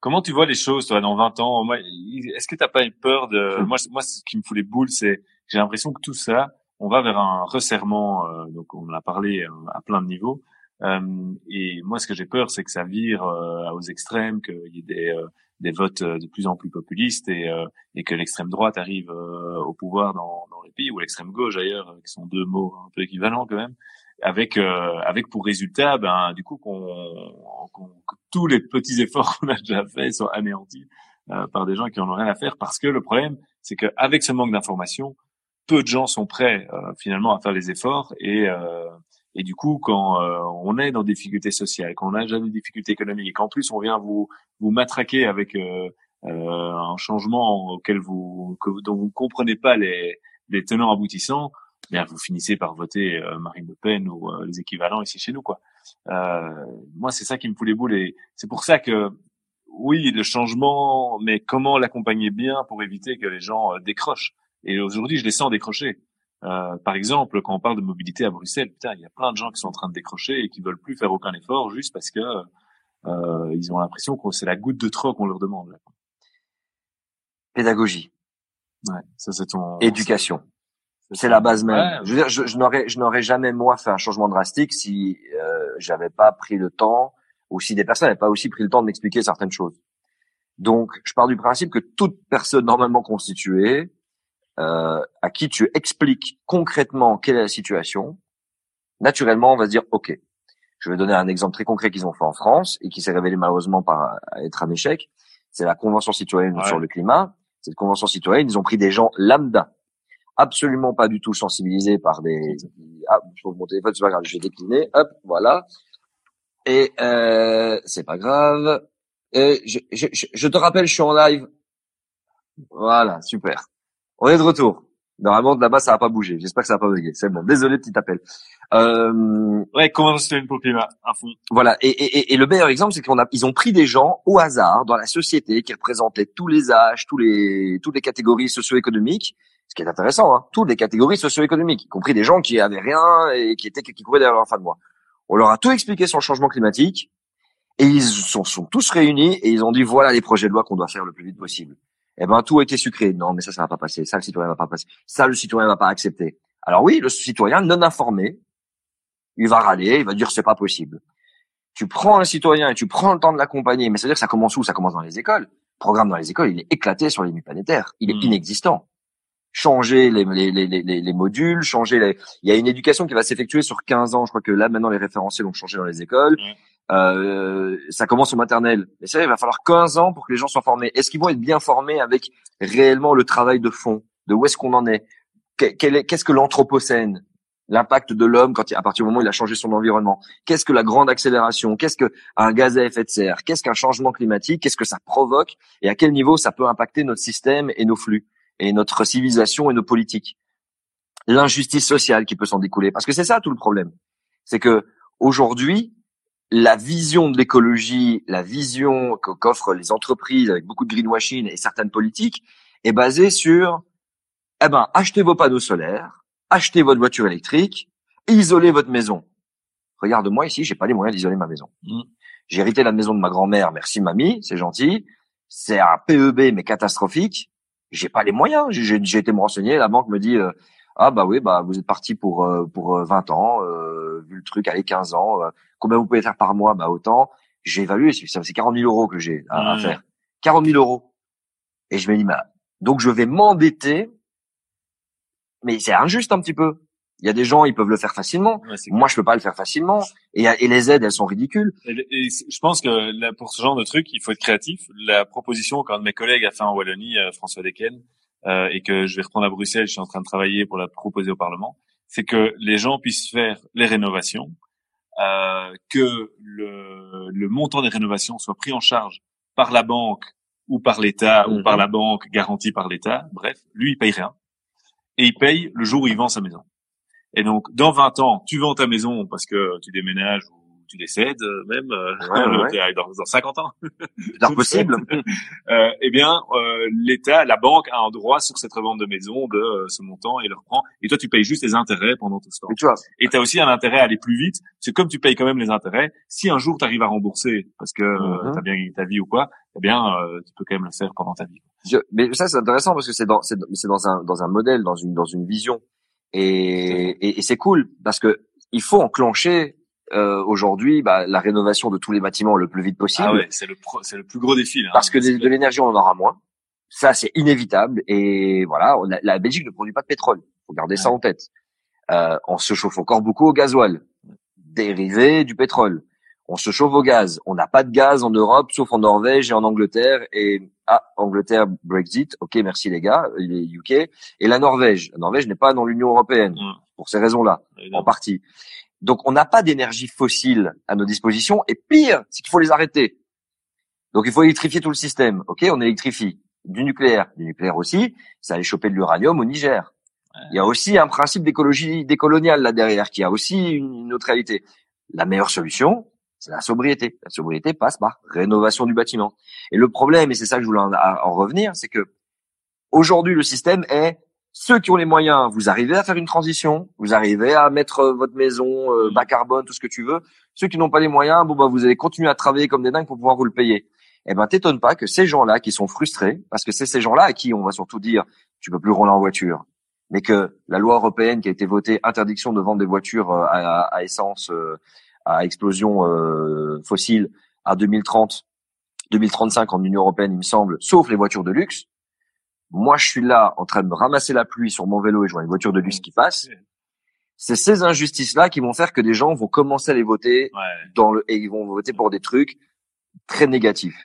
A: Comment tu vois les choses, toi, dans 20 ans? Est-ce que t'as pas eu peur de Moi, moi, ce qui me fout les boules, c'est j'ai l'impression que tout ça, on va vers un resserrement. Euh, donc, on en a parlé euh, à plein de niveaux. Euh, et moi, ce que j'ai peur, c'est que ça vire euh, aux extrêmes, qu'il y ait des, euh, des votes de plus en plus populistes et, et que l'extrême droite arrive au pouvoir dans, dans les pays ou l'extrême gauche d'ailleurs, qui sont deux mots un peu équivalents quand même, avec avec pour résultat, ben du coup qu'on que tous les petits efforts qu'on a déjà faits soient anéantis par des gens qui en ont rien à faire, parce que le problème, c'est qu'avec ce manque d'information, peu de gens sont prêts finalement à faire les efforts et et du coup, quand euh, on est dans des difficultés sociales, quand on a déjà des difficultés économiques, et qu'en plus on vient vous vous matraquer avec euh, euh, un changement auquel vous que, dont vous comprenez pas les, les tenants aboutissants, bien vous finissez par voter Marine Le Pen ou les équivalents ici chez nous, quoi. moi, c'est ça qui me fout les boules, et c'est pour ça que oui, le changement, mais comment l'accompagner bien pour éviter que les gens décrochent. Et aujourd'hui, je les sens décrocher. Euh, par exemple, quand on parle de mobilité à Bruxelles, putain, il y a plein de gens qui sont en train de décrocher et qui veulent plus faire aucun effort juste parce que euh, ils ont l'impression que c'est la goutte de trop qu'on leur demande. Là.
B: Pédagogie.
A: Ouais, ça c'est ton.
B: Éducation. C'est la base même. Je veux dire, je, je n'aurais, je n'aurais jamais moi fait un changement drastique si euh, j'avais pas pris le temps ou si des personnes n'avaient pas aussi pris le temps de m'expliquer certaines choses. Donc, je pars du principe que toute personne normalement constituée euh, à qui tu expliques concrètement quelle est la situation, naturellement, on va se dire, OK, je vais donner un exemple très concret qu'ils ont fait en France et qui s'est révélé malheureusement par être un échec. C'est la Convention citoyenne sur le climat. Cette Convention citoyenne, ils ont pris des gens lambda, absolument pas du tout sensibilisés par des... Ah, je trouve mon téléphone, c'est pas grave, je vais décliner. Hop, voilà. Et euh, c'est pas grave. Et je, je, je te rappelle, je suis en live. Voilà, super. On est de retour. Normalement, là-bas, ça va pas bouger. J'espère que ça va pas bugger. C'est bon. Désolé, petit appel.
A: Euh... Ouais, comment se fait le climat à fond?
B: Voilà. Et, et, et le meilleur exemple, c'est qu'on a, ils ont pris des gens au hasard dans la société qui représentaient tous les âges, tous les, toutes les catégories socio-économiques. Ce qui est intéressant, hein. Toutes les catégories socio-économiques, y compris des gens qui avaient rien et qui étaient, qui couraient derrière leur fin de mois. On leur a tout expliqué sur le changement climatique et ils sont, sont tous réunis et ils ont dit voilà les projets de loi qu'on doit faire le plus vite possible eh ben tout a été sucré. Non, mais ça, ça va pas passer. Ça, le citoyen va pas passer. Ça, le citoyen va pas accepter. Alors oui, le citoyen non informé, il va râler, il va dire c'est pas possible. Tu prends un citoyen et tu prends le temps de l'accompagner, mais ça veut dire que ça commence où? Ça commence dans les écoles. Le programme dans les écoles, il est éclaté sur les nuits planétaires. Il est hmm. inexistant. Changer les, les, les, les, modules, changer les... Il y a une éducation qui va s'effectuer sur 15 ans. Je crois que là, maintenant, les référentiels ont changé dans les écoles. Euh, ça commence au maternel. Mais ça, il va falloir 15 ans pour que les gens soient formés. Est-ce qu'ils vont être bien formés avec réellement le travail de fond, de où est-ce qu'on en est Qu'est-ce que l'anthropocène? L'impact de l'homme quand à partir du moment où il a changé son environnement. Qu'est-ce que la grande accélération? Qu'est-ce que un gaz à effet de serre? Qu'est-ce qu'un changement climatique? Qu'est-ce que ça provoque? Et à quel niveau ça peut impacter notre système et nos flux? Et notre civilisation et nos politiques? L'injustice sociale qui peut s'en découler. Parce que c'est ça tout le problème. C'est que aujourd'hui, la vision de l'écologie, la vision qu'offrent les entreprises avec beaucoup de greenwashing et certaines politiques est basée sur, eh ben, achetez vos panneaux solaires, achetez votre voiture électrique, isolez votre maison. Regarde-moi ici, j'ai pas les moyens d'isoler ma maison. Mmh. J'ai hérité la maison de ma grand-mère, merci mamie, c'est gentil. C'est un PEB mais catastrophique. J'ai pas les moyens. J'ai été me renseigner, la banque me dit euh, ah bah oui, bah vous êtes parti pour euh, pour 20 euh, ans, vu le truc, allez 15 ans. Combien vous pouvez faire par mois? Bah autant. J'ai évalué, c'est 40 000 euros que j'ai à, faire. 40 000 euros. Et je me dis bah donc je vais m'endetter, mais c'est injuste un petit peu. Il y a des gens, ils peuvent le faire facilement. Moi, je peux pas le faire facilement. Et, et les aides, elles sont ridicules.
A: Et, je pense que là, pour ce genre de truc, il faut être créatif. La proposition qu'un de mes collègues a fait en Wallonie, euh, François Decken, euh, et que je vais reprendre à Bruxelles, je suis en train de travailler pour la proposer au Parlement, c'est que les gens puissent faire les rénovations, que le, le, montant des rénovations soit pris en charge par la banque ou par l'État ou par mhm. la banque garantie par l'État. Bref, lui, il paye rien. Et il paye le jour où il vend sa maison. Et donc, dans 20 ans, tu vends ta maison parce que tu déménages ou tu décèdes euh, même euh, Dans, dans, 50 ans.
B: C'est possible.
A: euh, eh bien, euh, l'État, la banque a un droit sur cette revente de maison de euh, ce montant et le reprend. Et toi, tu payes juste les intérêts pendant tout ce temps. Et tu as aussi un intérêt à aller plus vite. C'est comme tu payes quand même les intérêts. Si un jour tu arrives à rembourser parce que mm tu as bien gagné ta vie ou quoi, eh bien, tu peux quand même le faire pendant ta vie.
B: mais ça, c'est intéressant parce que c'est dans, c'est dans un, dans un modèle, dans une, dans une vision. Et, et, c'est cool parce que il faut enclencher euh, aujourd'hui bah, la rénovation de tous les bâtiments le plus vite possible. Ah
A: ouais, c'est le c'est le plus gros défi. Là,
B: parce que de, l'énergie on en aura moins. Ça c'est inévitable et voilà, la Belgique ne produit pas de pétrole. Faut garder ça en tête. Euh, on se chauffe encore beaucoup au gasoil, dérivé du pétrole. On se chauffe au gaz. On n'a pas de gaz en Europe, sauf en Norvège et en Angleterre. Et ah, Angleterre, Brexit. Ok, merci les gars, les UK. Et la Norvège. La Norvège n'est pas dans l'Union européenne pour ces raisons-là, en partie. Donc, on n'a pas d'énergie fossile à nos dispositions. Et pire, c'est qu'il faut les arrêter. Donc, il faut électrifier tout le système. Ok, on électrifie du nucléaire, du nucléaire aussi. Ça allait choper de l'uranium au Niger. Il y a aussi un principe d'écologie décoloniale là derrière, qui a aussi une autre réalité. La meilleure solution, c'est la sobriété. La sobriété passe par rénovation du bâtiment. Et le problème, et c'est ça que je voulais en, revenir, c'est que aujourd'hui le système est ceux qui ont les moyens, vous arrivez à faire une transition, vous arrivez à mettre euh, votre maison euh, bas carbone, tout ce que tu veux. Ceux qui n'ont pas les moyens, bon bah vous allez continuer à travailler comme des dingues pour pouvoir vous le payer. Eh ben t'étonnes pas que ces gens-là qui sont frustrés, parce que c'est ces gens-là à qui on va surtout dire tu peux plus rouler en voiture, mais que la loi européenne qui a été votée interdiction de vendre des voitures euh, à, à essence à explosion euh, fossile à 2030, 2035 en Union européenne, il me semble, sauf les voitures de luxe. Moi, je suis là en train de me ramasser la pluie sur mon vélo et je vois une voiture de luxe qui passe. C'est ces injustices-là qui vont faire que des gens vont commencer à les voter dans le et ils vont voter pour des trucs très négatifs.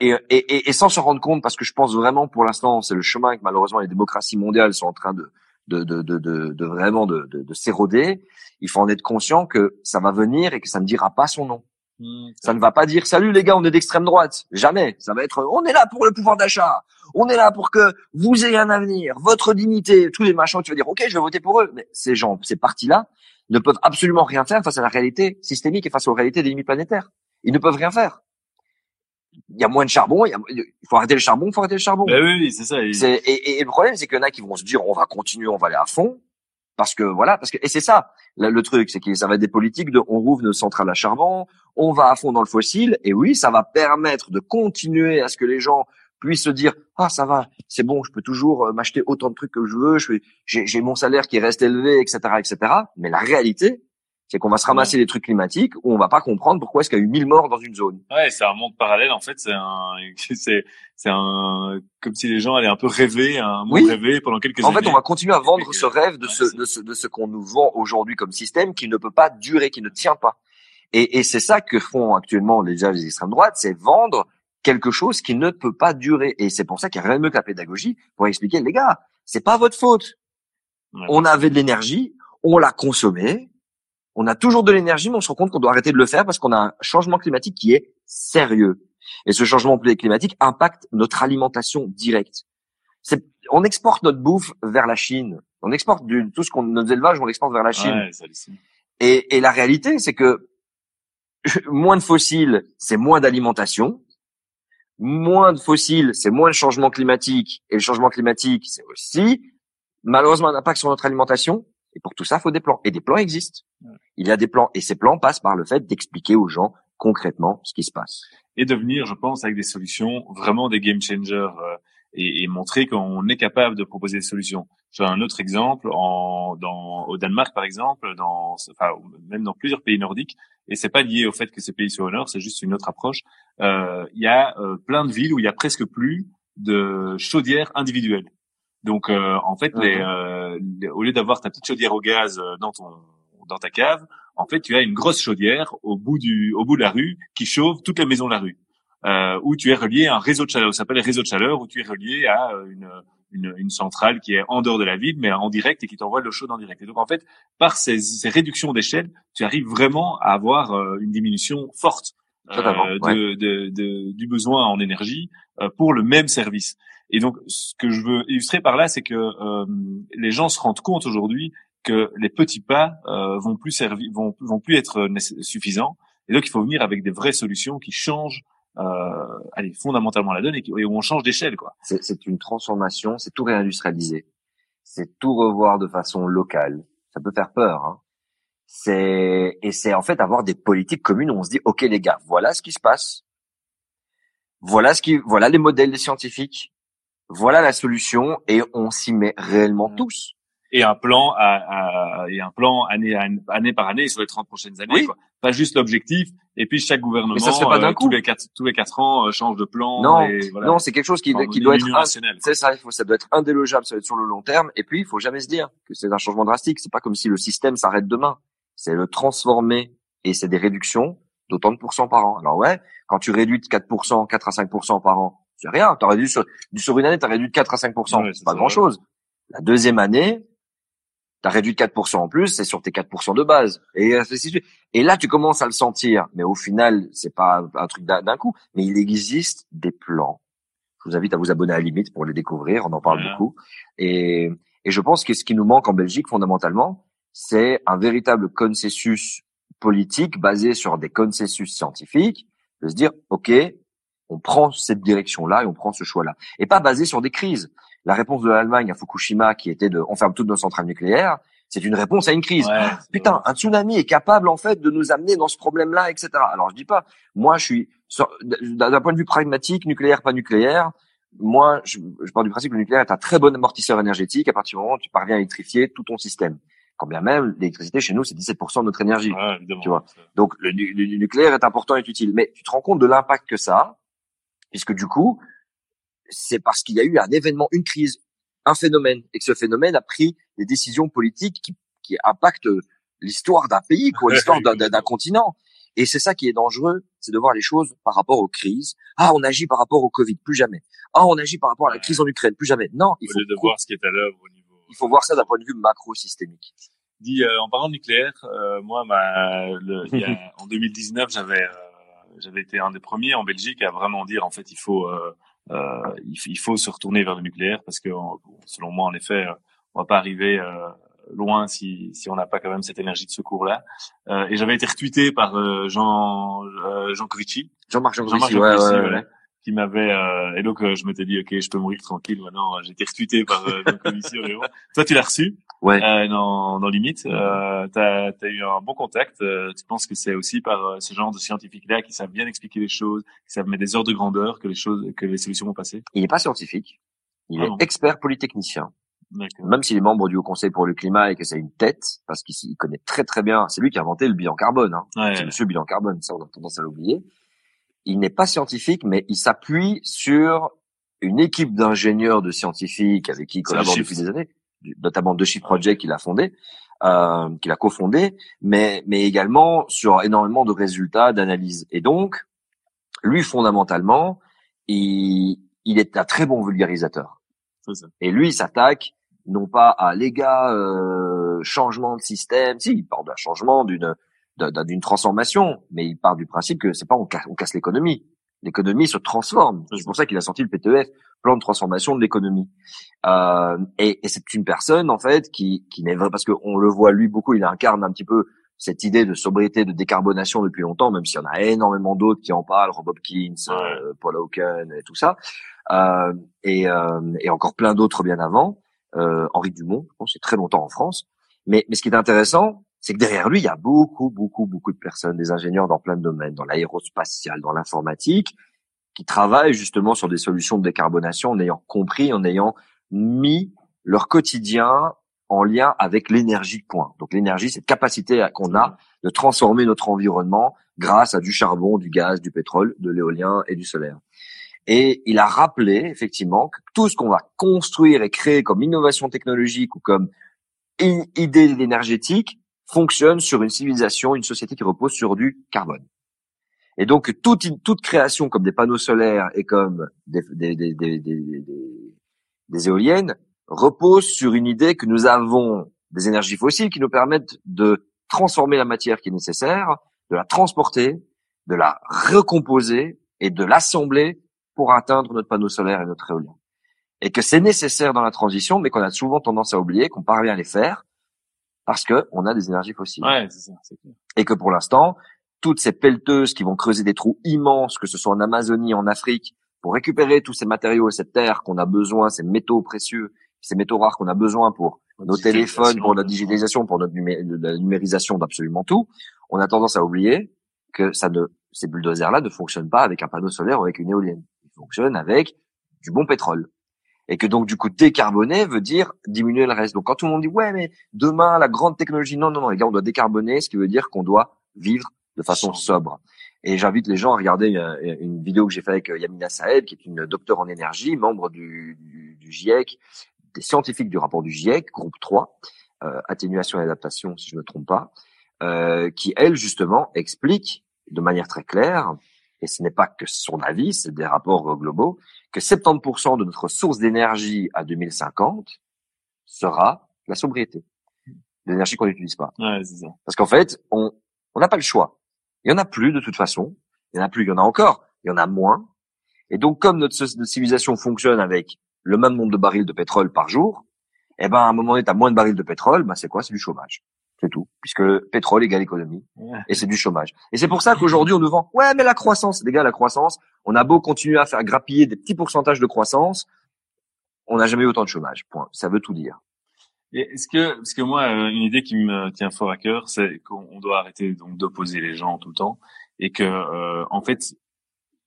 B: Et, et, et, sans se rendre compte, parce que je pense vraiment pour l'instant, c'est le chemin que malheureusement les démocraties mondiales sont en train de, de, de, de, de, vraiment de, de, de s'éroder, il faut en être conscient que ça va venir et que ça ne dira pas son nom. Mmh, ça ne va pas dire salut les gars, on est d'extrême droite. Jamais. Ça va être on est là pour le pouvoir d'achat. On est là pour que vous ayez un avenir, votre dignité, tous les machins. Tu vas dire ok, je vais voter pour eux. Mais ces gens, ces partis-là, ne peuvent absolument rien faire face à la réalité systémique et face aux réalités des limites planétaires. Ils ne peuvent rien faire il y a moins de charbon, il, faut arrêter le charbon, il faut arrêter le charbon.
A: Ben oui, oui c'est ça.
B: Et, le problème, c'est qu'il y en a qui vont se dire, on va continuer, on va aller à fond, parce que voilà, parce que et c'est ça le, truc, c'est que ça va être des politiques de, on rouvre nos centrales à charbon, on va à fond dans le fossile, et oui, ça va permettre de continuer à ce que les gens puissent se dire, ah ça va, c'est bon, je peux toujours euh, m'acheter autant de trucs que je veux, j'ai mon salaire qui reste élevé, etc., etc. Mais la réalité, c'est qu'on va se ramasser des trucs climatiques où on va pas comprendre pourquoi est-ce qu'il y a eu 1000 morts dans une zone.
A: Ouais, c'est un monde parallèle en fait, c'est un c'est c'est un comme si les gens allaient un peu rêver, un monde oui. rêvé pendant quelques
B: en
A: années.
B: En fait, on va continuer à vendre ce rêve de ce de ce de ce qu'on nous vend aujourd'hui comme système qui ne peut pas durer, qui ne tient pas. Et, et c'est ça que font actuellement déjà les extrêmes droites, c'est vendre quelque chose qui ne peut pas durer. Et c'est pour ça qu'il y a rien de mieux que la pédagogie pour expliquer les gars, c'est pas votre faute. On avait de l'énergie, on l'a consommée, on a toujours de l'énergie, mais on se rend compte qu'on doit arrêter de le faire parce qu'on a un changement climatique qui est sérieux. Et ce changement climatique impacte notre alimentation directe. on exporte notre bouffe vers la Chine. On exporte du, tout ce qu'on, nos élevages, on l'exporte vers la Chine.
A: Ouais,
B: et, et la réalité, c'est que moins de fossiles, c'est moins d'alimentation. Moins de fossiles, c'est moins de changement climatique. Et le changement climatique, c'est aussi malheureusement un impact sur notre alimentation. Et pour tout ça, il faut des plans. Et des plans existent. Il y a des plans. Et ces plans passent par le fait d'expliquer aux gens concrètement ce qui se passe.
A: Et de venir, je pense, avec des solutions vraiment des game changers euh, et, et, montrer qu'on est capable de proposer des solutions. J'ai un autre exemple en, dans, au Danemark, par exemple, dans, enfin, même dans plusieurs pays nordiques, et c'est pas lié au fait que ces pays soient au nord, c'est juste une autre approche. Euh, il y a euh, plein de villes où il y a presque plus de chaudières individuelles. Donc, euh, en fait, les, mhm. euh, au lieu d'avoir ta petite chaudière au gaz euh, dans ton dans ta cave, en fait, tu as une grosse chaudière au bout du au bout de la rue qui chauffe toutes les maisons de la rue. Euh, où tu es relié à un réseau de chaleur, ça s'appelle réseau de chaleur, où tu es relié à une, une, une, centrale qui est en dehors de la ville, mais en direct et qui t'envoie l'eau chaude en direct. Et donc, en fait, par ces, ces réductions d'échelle, tu arrives vraiment à avoir une diminution forte euh, de, de, de, du besoin en énergie pour le même service. Et donc, ce que je veux illustrer par là, c'est que euh, les gens se rendent compte aujourd'hui que les petits pas euh, vont plus servir, vont, vont plus être suffisants. Et donc, il faut venir avec des vraies solutions qui changent, euh, allez, fondamentalement la donne et, où on change d'échelle, quoi.
B: C'est une transformation, c'est tout réindustrialiser, c'est tout revoir de façon locale. Ça peut faire peur, hein. C'est et c'est en fait avoir des politiques communes où on se dit, ok les gars, voilà ce qui se passe, voilà ce qui, voilà les modèles des scientifiques, voilà la solution et on s'y met réellement mmh. tous.
A: Et un plan à, à, et un plan année, année par année sur les 30 prochaines années. Quoi. Pas juste l'objectif. Et puis chaque gouvernement, ça pas d'un euh, coup. tous les quatre tous les quatre ans, euh, change de plan.
B: Non, et voilà. non, c'est quelque chose qui, qui doit être c'est ça. Il faut, ça doit être indélogeable, ça doit être sur le long terme. Et puis il faut jamais se dire que c'est un changement drastique. C'est pas comme si le système s'arrête demain. C'est le transformer et c'est des réductions d'autant de pourcents par an. Alors ouais, quand tu réduis de 4%, 4 à 5% par an, c'est rien. T'as réduit sur, sur une année, t'as réduit de 4 à 5 c'est pas grand chose. La deuxième année, t'as réduit de 4% en plus, c'est sur tes 4% de base. Et Et là, tu commences à le sentir. Mais au final, c'est pas un truc d'un coup. Mais il existe des plans. Je vous invite à vous abonner à la limite pour les découvrir. On en parle beaucoup. Et, et je pense que ce qui nous manque en Belgique, fondamentalement, c'est un véritable consensus politique basé sur des consensus scientifiques, de se dire, OK, on prend cette direction-là et on prend ce choix-là. Et pas basé sur des crises. La réponse de l'Allemagne à Fukushima, qui était de on ferme toutes nos centrales nucléaires, c'est une réponse à une crise. putain, un tsunami est capable en fait de nous amener dans ce problème-là, etc. Alors je dis pas, moi je suis d'un point de vue pragmatique, nucléaire pas nucléaire. Moi, je, je pars du principe que le nucléaire est un très bon amortisseur énergétique à partir du moment où tu parviens à électrifier tout ton système. Quand bien même, l'électricité chez nous, c'est 17% de notre énergie. tu vois. Donc le, le, nucléaire est important et utile. Mais tu te rends compte de l'impact que ça a puisque du coup, c'est parce qu'il y a eu un événement, une crise, un phénomène, et que ce phénomène a pris des décisions politiques qui, qui impactent l'histoire d'un pays, quoi, l'histoire d'un continent. Et c'est ça qui est dangereux, c'est de voir les choses par rapport aux crises. Ah, on agit par rapport au Covid, plus jamais. Ah, on agit par rapport à la crise en Ukraine, plus jamais. Non,
A: il faut de voir ce qui est à l'œuvre au niveau.
B: Il faut voir ça d'un point de vue macro-systémique.
A: Dit euh, en parlant de nucléaire, euh, moi, ma, le, en 2019, j'avais euh, j'avais été un des premiers en Belgique à vraiment dire en fait il faut euh, euh il, faut se retourner vers le nucléaire parce que selon moi en effet on va pas arriver euh, loin si si on n'a pas quand même cette énergie de secours là euh, et j'avais été retweeté par Jean Jean Covici
B: Jean-Marc Jean, Jean, ouais, ouais, ouais,
A: qui m'avait euh, et donc euh, je m'étais dit ok je peux mourir tranquille maintenant j'ai été retweeté par euh, la commission toi tu l'as reçu?
B: Ouais.
A: Euh, dans dans limite euh, t'as as eu un bon contact euh, tu penses que c'est aussi par ce genre de scientifiques là qui savent bien expliquer les choses qui savent mettre des heures de grandeur que les choses que les solutions vont passer?
B: Il n'est pas scientifique. Il est expert polytechnicien. Même s'il est membre du Haut Conseil pour le climat et que c'est une tête, parce qu'il connaît très très bien, c'est lui qui a inventé le bilan carbone. Hein. Ouais, c'est Monsieur bilan carbone, ça on a tendance à l'oublier. Il n'est pas scientifique, mais il s'appuie sur une équipe d'ingénieurs, de scientifiques avec qui il collabore depuis des années, notamment de Shift Project qu'il a fondé, euh, qu'il a cofondé, mais mais également sur énormément de résultats d'analyse. Et donc, lui fondamentalement, il, il est un très bon vulgarisateur. Et lui, il s'attaque non pas à les gars euh, changement de système, si il parle d'un changement d'une d'une transformation, mais il part du principe que c'est pas on casse, on casse l'économie. L'économie se transforme. C'est pour ça qu'il a sorti le PTEF, plan de transformation de l'économie. Euh, et, et c'est une personne en fait qui, qui n'est vrai parce qu'on le voit lui beaucoup, il incarne un petit peu cette idée de sobriété, de décarbonation depuis longtemps, même s'il y en a énormément d'autres qui en parlent, Rob Hopkins, euh, Paul Hawken et tout ça, euh, et, euh, et, encore plein d'autres bien avant. Euh, Henri Dumont, je pense, c'est très longtemps en France. Mais, mais ce qui est intéressant, c'est que derrière lui, il y a beaucoup, beaucoup, beaucoup de personnes, des ingénieurs dans plein de domaines, dans l'aérospatial, dans l'informatique, qui travaillent justement sur des solutions de décarbonation en ayant compris, en ayant mis leur quotidien en lien avec l'énergie point. Donc l'énergie, cette capacité qu'on a de transformer notre environnement grâce à du charbon, du gaz, du pétrole, de l'éolien et du solaire. Et il a rappelé effectivement que tout ce qu'on va construire et créer comme innovation technologique ou comme idée énergétique fonctionne sur une civilisation, une société qui repose sur du carbone. Et donc toute, toute création comme des panneaux solaires et comme des, des, éoliennes repose sur une idée que nous avons des énergies fossiles qui nous permettent de transformer la matière qui est nécessaire, de la transporter, de la recomposer et de l'assembler pour atteindre notre panneau solaire et notre éolien. Et que c'est nécessaire dans la transition, mais qu'on a souvent tendance à oublier, qu'on parvient à les faire parce que on a des énergies fossiles.
A: Ouais, c'est ça, clair.
B: Et que pour l'instant, toutes ces pelleteuses qui vont creuser des trous immenses, que ce soit en Amazonie, en Afrique, pour récupérer tous ces matériaux et cette terre qu'on a besoin, ces métaux précieux ces métaux rares qu'on a besoin pour nos téléphones, pour la digitalisation, pour notre la numérisation d'absolument tout, on a tendance à oublier que ça ne, ces bulldozers-là ne fonctionnent pas avec un panneau solaire ou avec une éolienne. Ils fonctionnent avec du bon pétrole. Et que donc, du coup, décarboner veut dire diminuer le reste. Donc, quand tout le monde dit, ouais, mais demain, la grande technologie, non, non, non, les gars, on doit décarboner, ce qui veut dire qu'on doit vivre de façon sobre. Et j'invite les gens à regarder euh, une, vidéo que j'ai faite avec euh, Yamina Saed, qui est une docteure en énergie, membre du, du, du GIEC, des scientifiques du rapport du GIEC, groupe 3, euh, atténuation et adaptation, si je ne me trompe pas, euh, qui, elle, justement, explique de manière très claire, et ce n'est pas que son avis, c'est des rapports globaux, que 70% de notre source d'énergie à 2050 sera la sobriété. L'énergie qu'on n'utilise pas.
A: Ouais, ça.
B: Parce qu'en fait, on on n'a pas le choix. Il y en a plus de toute façon. Il y en a plus, il y en a encore. Il y en a moins. Et donc, comme notre civilisation fonctionne avec le même nombre de barils de pétrole par jour, eh ben à un moment donné, tu as moins de barils de pétrole, ben c'est quoi? C'est du chômage. C'est tout. Puisque pétrole égale économie. Et c'est du chômage. Et c'est pour ça qu'aujourd'hui, on nous vend, ouais, mais la croissance, les gars, la croissance, on a beau continuer à faire grappiller des petits pourcentages de croissance, on n'a jamais eu autant de chômage. Point. Ça veut tout dire.
A: Est-ce que, parce que moi, euh, une idée qui me tient fort à cœur, c'est qu'on doit arrêter donc d'opposer les gens tout le temps et que, euh, en fait,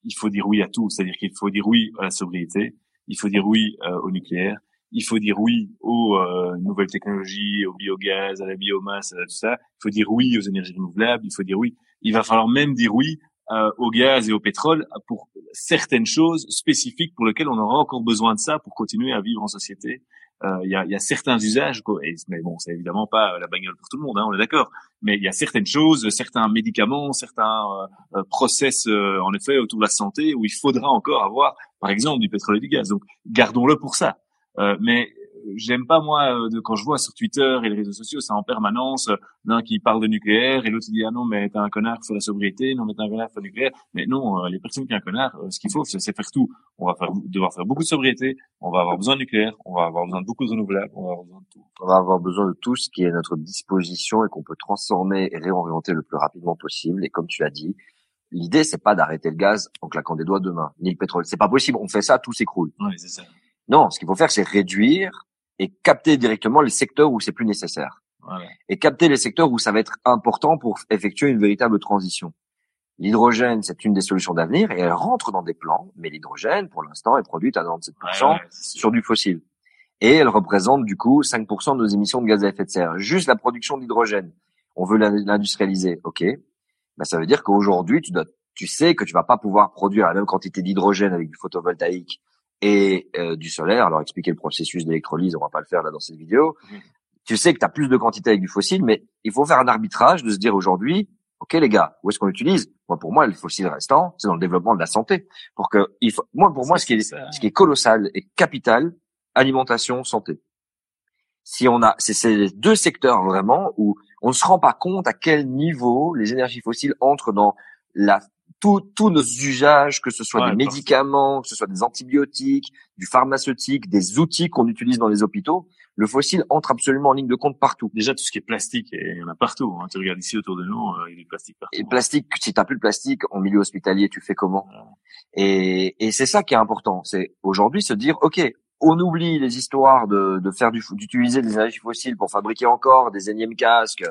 A: il faut dire oui à tout. C'est-à-dire qu'il faut dire oui à la sobriété, il faut dire oui euh, au nucléaire, il faut dire oui aux euh, nouvelles technologies, au biogaz, à la biomasse, à tout ça. Il faut dire oui aux énergies renouvelables. Il faut dire oui. Il va falloir même dire oui euh, au gaz et au pétrole pour certaines choses spécifiques pour lesquelles on aura encore besoin de ça pour continuer à vivre en société euh, il y, a, y, a, certains usages, et, mais bon, c'est évidemment pas la bagnole pour tout le monde, hein, on est d'accord. Mais il y a certaines choses, certains médicaments, certains euh, euh, process, en effet, autour de la santé, où il faudra encore avoir, par exemple, du pétrole et du gaz. Donc, gardons-le pour ça. Mais j'aime pas moi euh, de, quand je vois sur Twitter et les réseaux sociaux, c'est en permanence euh, l'un qui parle de nucléaire et l'autre qui dit ah non mais t'es un connard, faut la sobriété, non mais t'es un connard, faut le nucléaire. Mais non, euh, les personnes qui ont un connard, ce qu'il faut c'est faire tout. On va faire, devoir faire beaucoup de sobriété, on va avoir besoin de nucléaire, on va avoir besoin de beaucoup de renouvelables, on va avoir besoin de tout.
B: On va avoir besoin de tout ce qui est à notre disposition et qu'on peut transformer et réorienter le plus rapidement possible. Et comme tu l'as dit, l'idée c'est pas d'arrêter le gaz en claquant des doigts demain, ni le pétrole. C'est pas possible. On fait ça, tout s'écroule.
A: Oui, c'est ça.
B: Non, ce qu'il faut faire, c'est réduire et capter directement les secteurs où c'est plus nécessaire. Et capter les secteurs où ça va être important pour effectuer une véritable transition. L'hydrogène, c'est une des solutions d'avenir et elle rentre dans des plans, mais l'hydrogène, pour l'instant, est produite à 97% sur du fossile. Et elle représente du coup 5% de nos émissions de gaz à effet de serre. Juste la production d'hydrogène. On veut l'industrialiser, ok. Ben, ça veut dire qu'aujourd'hui, tu dois, tu sais que tu vas pas pouvoir produire la même quantité d'hydrogène avec du photovoltaïque et euh, du solaire. Alors expliquer le processus d'électrolyse, on va pas le faire là dans cette vidéo. Mhm. Tu sais que tu as plus de quantité avec du fossile, mais il faut faire un arbitrage de se dire aujourd'hui, ok les gars, où est-ce qu'on l'utilise? Moi pour moi le fossile restant, c'est dans le développement de la santé. Pour que il faut, moi pour moi ce qui est ce qui est colossal et capital, alimentation, santé. Si on a, c'est ces deux secteurs vraiment où on ne se rend pas compte à quel niveau les énergies fossiles entrent dans la tous nos usages, que ce soit des médicaments, que ce soit des antibiotiques, du pharmaceutique, des outils qu'on utilise dans les hôpitaux, le fossile entre absolument en ligne de compte partout.
A: Déjà, tout ce qui est plastique, il y en a partout. Hein. Tu regardes ici autour de nous, euh, il y a du plastique partout.
B: Et le plastique, si tu plus de plastique en milieu hospitalier, tu fais comment? Et, et c'est ça qui est important. C'est aujourd'hui se dire, OK, on oublie les histoires de, de faire du d'utiliser des énergies fossiles pour fabriquer encore des énièmes casques,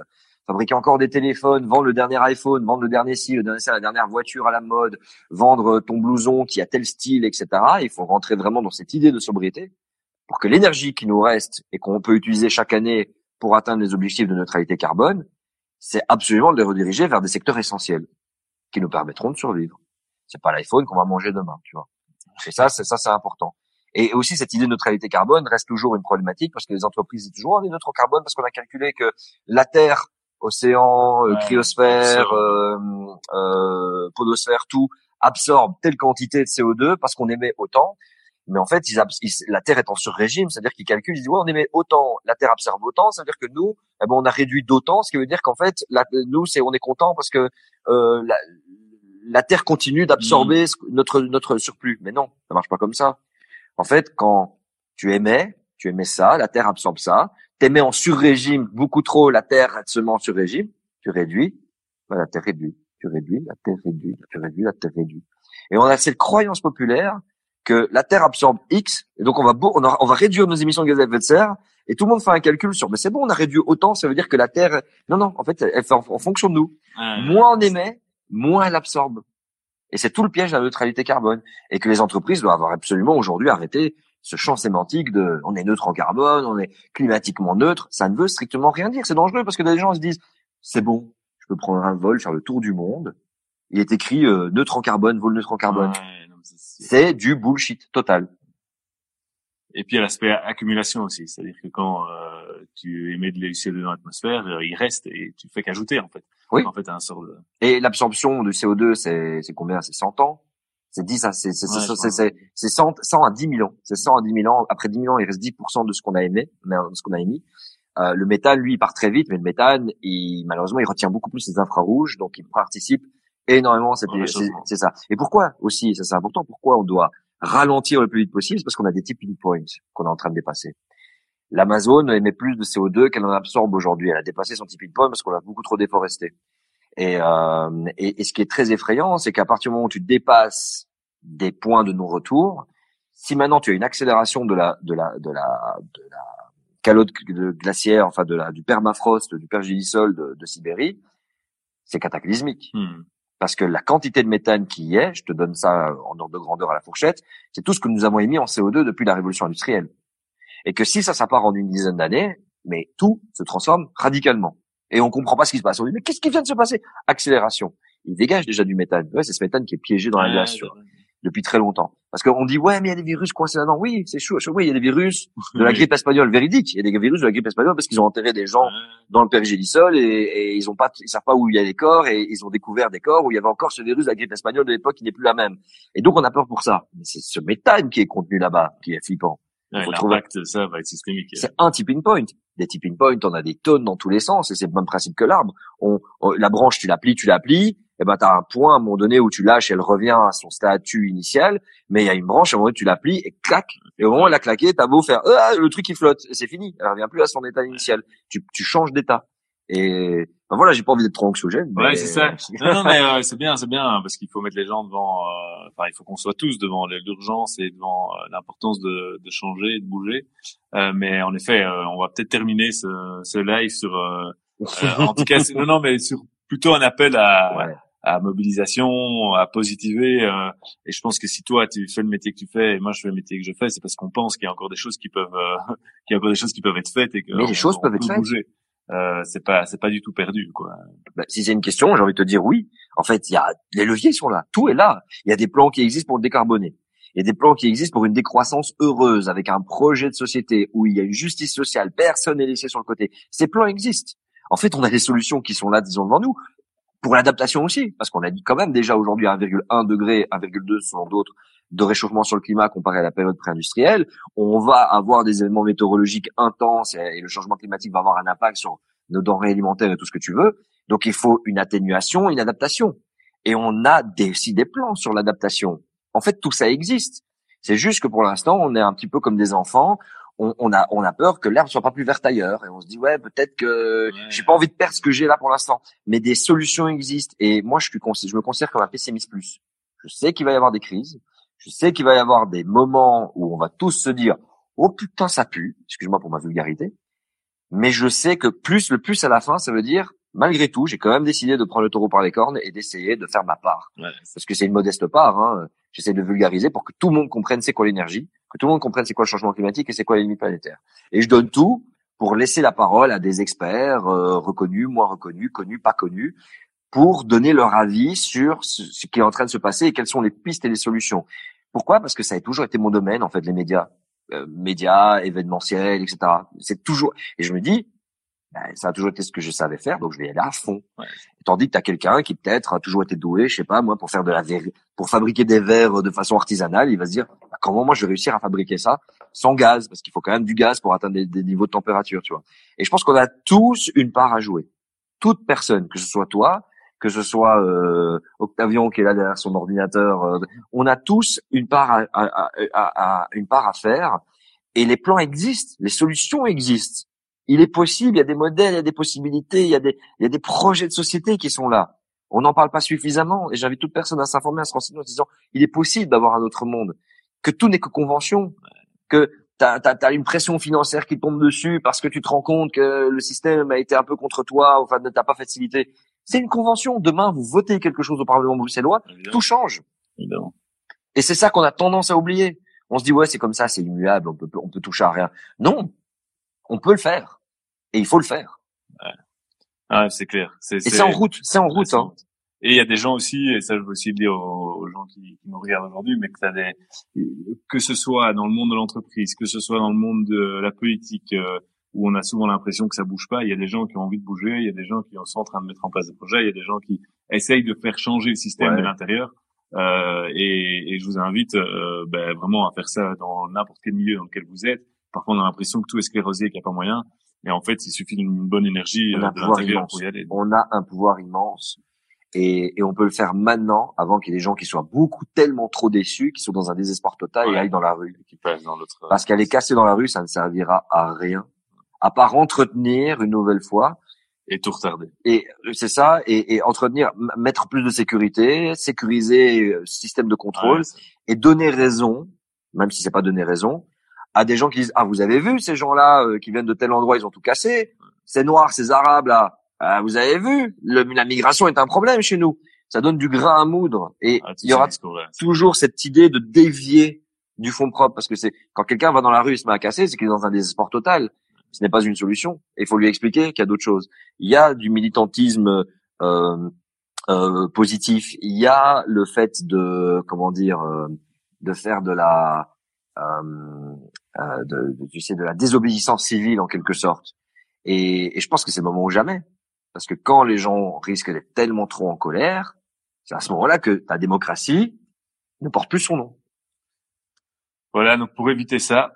B: fabriquer encore des téléphones, vendre le dernier iPhone, vendre le dernier ci, le dernier ça, la dernière voiture à la mode, vendre ton blouson qui a tel style, etc. Il faut rentrer vraiment dans cette idée de sobriété pour que l'énergie qui nous reste et qu'on peut utiliser chaque année pour atteindre les objectifs de neutralité carbone, c'est absolument de les rediriger vers des secteurs essentiels qui nous permettront de survivre. C'est pas l'iPhone qu'on va manger demain, tu vois. Et ça, c'est ça, c'est important. Et aussi, cette idée de neutralité carbone reste toujours une problématique parce que les entreprises disent toujours on est neutre en carbone parce qu'on a calculé que la Terre, océan, euh, cryosphère, euh, euh, podosphère, tout absorbe telle quantité de CO2 parce qu'on émet autant mais en fait, ils, la Terre est en sur-régime, c'est-à-dire qu'ils calculent, ils disent ouais, on émet autant, la Terre absorbe autant, c'est-à-dire que nous, eh ben, on a réduit d'autant, ce qui veut dire qu'en fait, la, nous, c'est on est content parce que euh, la, la, Terre continue d'absorber mmh. notre notre surplus. Mais non, ça marche pas comme ça. En fait, quand tu émets, tu émets ça, la Terre absorbe ça. T'émets en sur-régime beaucoup trop, la Terre se met en sur-régime, tu réduis, la Terre réduit, tu réduis, la Terre réduit, tu réduis, la Terre réduit. Et on a cette croyance populaire que la Terre absorbe X, et donc on va, on, on va réduire nos émissions de gaz à effet de serre, et tout le monde fait un calcul sur, mais c'est bon, on a réduit autant, ça veut dire que la Terre, non, non, en fait, elle fait en, fonction de nous. moins on émet, moins elle absorbe. Et c'est tout le piège de la neutralité carbone. Et que les entreprises doivent avoir absolument aujourd'hui arrêté ce champ sémantique de on est neutre en carbone, on est climatiquement neutre. Ça ne veut strictement rien dire. C'est dangereux parce que des gens se disent c'est bon, je peux prendre un vol, faire le tour du monde. Il est écrit euh, neutre en carbone, vol neutre en carbone. C'est du bullshit total.
A: Et puis il y a l'aspect accumulation aussi, c'est-à-dire que quand euh, tu émets de CO2 dans l'atmosphère, euh, il reste et tu fais qu'ajouter en fait.
B: Oui.
A: En fait, un sort de...
B: Et l'absorption du CO2, c'est c'est combien? C'est 100 ans? C'est 10 c'est c'est c'est c'est 100, 100 à 10 000 ans. C'est 100 à 10 000 ans. Après 10 000 ans, il reste 10% de ce qu'on a émis, de ce qu'on a émis. Euh, le méthane, lui, il part très vite, mais le méthane, il, malheureusement, il retient beaucoup plus les infrarouges, donc il participe énormément. C'est ça. Et pourquoi aussi, ça c'est important, pourquoi on doit ralentir le plus vite possible? Parce qu'on a des tipping points qu'on est en train de dépasser. L'Amazon émet plus de CO2 qu'elle en absorbe aujourd'hui. Elle a dépassé son tipping point parce qu'on l'a beaucoup trop déforesté. Et, euh, et, et, ce qui est très effrayant, c'est qu'à partir du moment où tu dépasses des points de non-retour, si maintenant tu as une accélération de la de la de la de la calotte glaciaire, enfin de la du permafrost, du pergélisol de, de Sibérie, c'est cataclysmique. Hmm. Parce que la quantité de méthane qui y est, je te donne ça en ordre de grandeur à la fourchette, c'est tout ce que nous avons émis en CO2 depuis la révolution industrielle. Et que si ça, ça part en une dizaine d'années, mais tout se transforme radicalement. Et on comprend pas ce qui se passe. On dit, mais qu'est-ce qui vient de se passer? Accélération. Il dégage déjà du méthane. Ouais, c'est ce méthane qui est piégé dans la glace depuis très longtemps. Parce qu'on dit ouais mais il y a des virus coincés là-dedans. Oui c'est chaud, Oui il y a des virus de la grippe espagnole véridique. Il y a des virus de la grippe espagnole parce qu'ils ont enterré des gens dans le pergélisol et, et ils ont pas, ils savent pas où il y a les corps et ils ont découvert des corps où il y avait encore ce virus de la grippe espagnole de l'époque qui n'est plus la même. Et donc on a peur pour ça. Mais c'est ce méthane qui est contenu là-bas qui est flippant.
A: Ouais, L'impact, ça va être systémique.
B: C'est un tipping point. Des tipping points, on a des tonnes dans tous les sens et c'est le même principe que l'arbre. On, la branche, tu la plies, tu la plies eh ben t'as un point à un moment donné où tu lâches, elle revient à son statut initial, mais il y a une branche à un moment donné tu la plies et clac, et au moment où elle a claqué, t'as beau faire ah, le truc qui flotte, c'est fini, elle revient plus à son état initial. Tu, tu changes d'état. Et ben voilà, j'ai pas envie d'être trop anxiogène.
A: Ouais, c'est ça. non, non, mais euh, c'est bien, c'est bien, parce qu'il faut mettre les gens devant. Euh, enfin, il faut qu'on soit tous devant l'urgence et devant euh, l'importance de, de changer, de bouger. mais en effet, on va peut-être terminer ce, ce live sur. en tout cas, non, non, mais sur plutôt un appel à. Ouais à mobilisation, à positiver. Euh, et je pense que si toi tu fais le métier que tu fais et moi je fais le métier que je fais, c'est parce qu'on pense qu'il y a encore des choses qui peuvent, euh, qu'il y a encore des choses qui peuvent être faites et que
B: mais les choses peuvent être faites.
A: Bouger. Euh, c'est pas c'est pas du tout perdu quoi.
B: Bah, si c'est une question, j'ai envie de te dire oui. En fait, il y a les leviers sont là, tout est là. Il y a des plans qui existent pour le décarboner. Il y a des plans qui existent pour une décroissance heureuse avec un projet de société où il y a une justice sociale, personne n'est laissé sur le côté. Ces plans existent. En fait, on a des solutions qui sont là, disons, devant nous pour l'adaptation aussi, parce qu'on a dit quand même déjà aujourd'hui 1,1 degré, 1,2 selon d'autres, de réchauffement sur le climat comparé à la période pré-industrielle. On va avoir des événements météorologiques intenses et, le changement climatique va avoir un impact sur nos denrées alimentaires et tout ce que tu veux. Donc il faut une atténuation, une adaptation. et on a aussi des plans sur l'adaptation. En fait, tout ça existe. C'est juste que pour l'instant, on est un petit peu comme des enfants. On, on a, on a peur que l'herbe soit pas plus verte ailleurs, et on se dit ouais, peut-être que j'ai pas envie de perdre ce que j'ai là pour l'instant. Mais des solutions existent, et moi, je suis, je me considère comme un pessimiste plus. Je sais qu'il va y avoir des crises. Je sais qu'il va y avoir des moments où on va tous se dire oh putain ça pue, excuse-moi pour ma vulgarité, mais je sais que plus le plus à la fin, ça veut dire malgré tout, j'ai quand même décidé de prendre le taureau par les cornes et d'essayer de faire ma part. Ouais. Parce que c'est une modeste part. Hein. J'essaie de vulgariser pour que tout le monde comprenne c'est quoi l'énergie, que tout le monde comprenne c'est quoi le changement climatique et c'est quoi les limites planétaires. Et je donne tout pour laisser la parole à des experts euh, reconnus, moins reconnus, connus, pas connus, pour donner leur avis sur ce qui est en train de se passer et quelles sont les pistes et les solutions. Pourquoi? Parce que ça a toujours été mon domaine, en fait, les médias, euh, médias, événementiels, etc. C'est toujours. Et je me dis, ben, ça a toujours été ce que je savais faire, donc je vais y aller à fond. Ouais. Tandis que tu as quelqu'un qui peut-être a toujours été doué, je sais pas moi, pour faire de la pour fabriquer des verres de façon artisanale, il va se dire comment moi je vais réussir à fabriquer ça sans gaz, parce qu'il faut quand même du gaz pour atteindre des, niveaux de température, tu vois. Et je pense qu'on a tous une part à jouer. Toute personne, que ce soit toi, que ce soit euh, Octavian qui est là derrière son ordinateur, euh, on a tous une part à, à, à, à, une part à faire. Et les plans existent, les solutions existent il est possible, il y a des modèles, il y a des possibilités, il y a des, il y a des projets de société qui sont là. On n'en parle pas suffisamment et j'invite toute personne à s'informer, à se renseigner en disant il est possible d'avoir un autre monde, que tout n'est que convention, que tu as, une pression financière qui tombe dessus parce que tu te rends compte que le système a été un peu contre toi, enfin ne t'a pas facilité. C'est une convention. Demain, vous votez quelque chose au Parlement bruxellois, tout change. Et c'est ça qu'on a tendance à oublier. On se dit ouais c'est comme ça, c'est immuable, on peut on peut toucher à rien. Non, on peut le faire et il faut le faire.
A: Ouais. Ah, c'est clair.
B: Et c'est en route, c'est en route. Hein.
A: Et il y a des gens aussi, et ça je veux aussi le dire aux, gens qui, qui, nous regardent aujourd'hui, mais que, des, que ce soit dans le monde de l'entreprise, que ce soit dans le monde de la politique, euh, où on a souvent l'impression que ça bouge pas, il y a des gens qui ont envie de bouger, il y a des gens qui sont en train de mettre en place des projets, il y a des gens qui essayent de faire changer le système de l'intérieur. Euh, et, et, je vous invite euh, ben, vraiment à faire ça dans n'importe quel milieu dans lequel vous êtes. Parfois, on a l'impression que tout est sclérosé et qu'il n'y a pas moyen. Et en fait, il suffit d'une bonne énergie
B: on a
A: euh, de
B: l'intérieur pour y aller. On a un pouvoir immense. Et, et on peut le faire maintenant, avant qu'il y ait des gens qui soient beaucoup tellement trop déçus, qui sont dans un désespoir total et aillent dans la rue. Qui passent dans l'autre. Parce qu'aller casser dans la rue, ça ne servira à rien, à part entretenir une nouvelle fois.
A: Et tout retarder.
B: Et c'est ça, et, et, entretenir, mettre plus de sécurité, sécuriser le système de contrôle, et donner raison, même si c'est pas donner raison, à des gens qui disent ah vous avez vu ces gens-là euh, qui viennent de tel endroit ils ont tout cassé c'est noir ces arabes là ah, vous avez vu la migration est un problème chez nous. Ça donne du grain à moudre. Et ah, il y aura toujours cette idée de dévier du fond propre parce que c'est quand quelqu'un va dans la rue et se met à casser c'est qu'il est dans un désespoir total. Ce n'est pas une solution. Et il faut lui expliquer qu'il y a d'autres choses. Il y a du militantisme euh, euh, positif. Il y a le fait de comment dire euh, de faire de la euh, euh, de, de, tu sais, de la désobéissance civile en quelque sorte. Et, et je pense que c'est le moment ou jamais. Parce que quand les gens risquent d'être tellement trop en colère, c'est à ce moment-là que ta démocratie ne porte plus son nom.
A: Voilà, donc pour éviter ça,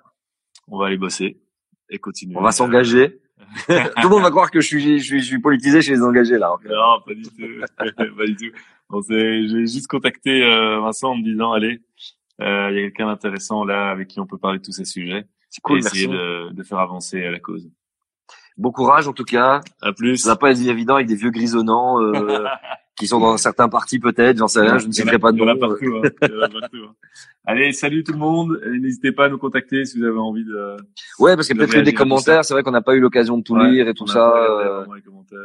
A: on va aller bosser et continuer.
B: On va s'engager. tout le monde va croire que je suis, je suis, je suis politisé chez les engagés là.
A: Non, pas du tout, pas du tout. Bon, j'ai juste contacté euh, Vincent en me disant, allez, euh, il y a quelqu'un d'intéressant là avec qui on peut parler de tous ces sujets. C'est cool, et essayer de, de, faire avancer la cause.
B: Bon courage en tout cas.
A: À plus.
B: Ça va pas être évident avec des vieux grisonnants euh, qui sont dans certains partis peut-être, j'en sais rien, je ne citerai pas de nom.
A: partout. Hein. partout hein. Allez, salut tout le monde. N'hésitez pas à nous contacter si vous avez envie de.
B: Ouais, parce qu'il y a peut-être des commentaires. C'est vrai qu'on n'a pas eu l'occasion de tout lire et tout ça. Euh,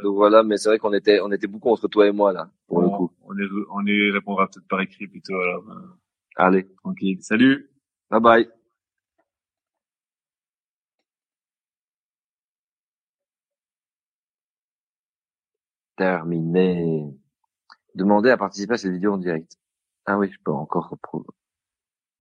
B: donc voilà, mais c'est vrai qu'on était, on était beaucoup entre toi et moi là, pour le coup.
A: On est, on y répondra peut-être par écrit plutôt. Alors,
B: Allez.
A: Tranquille. Salut.
B: Bye bye. Terminé. Demandez à participer à cette vidéo en direct. Ah oui, je peux encore reprendre.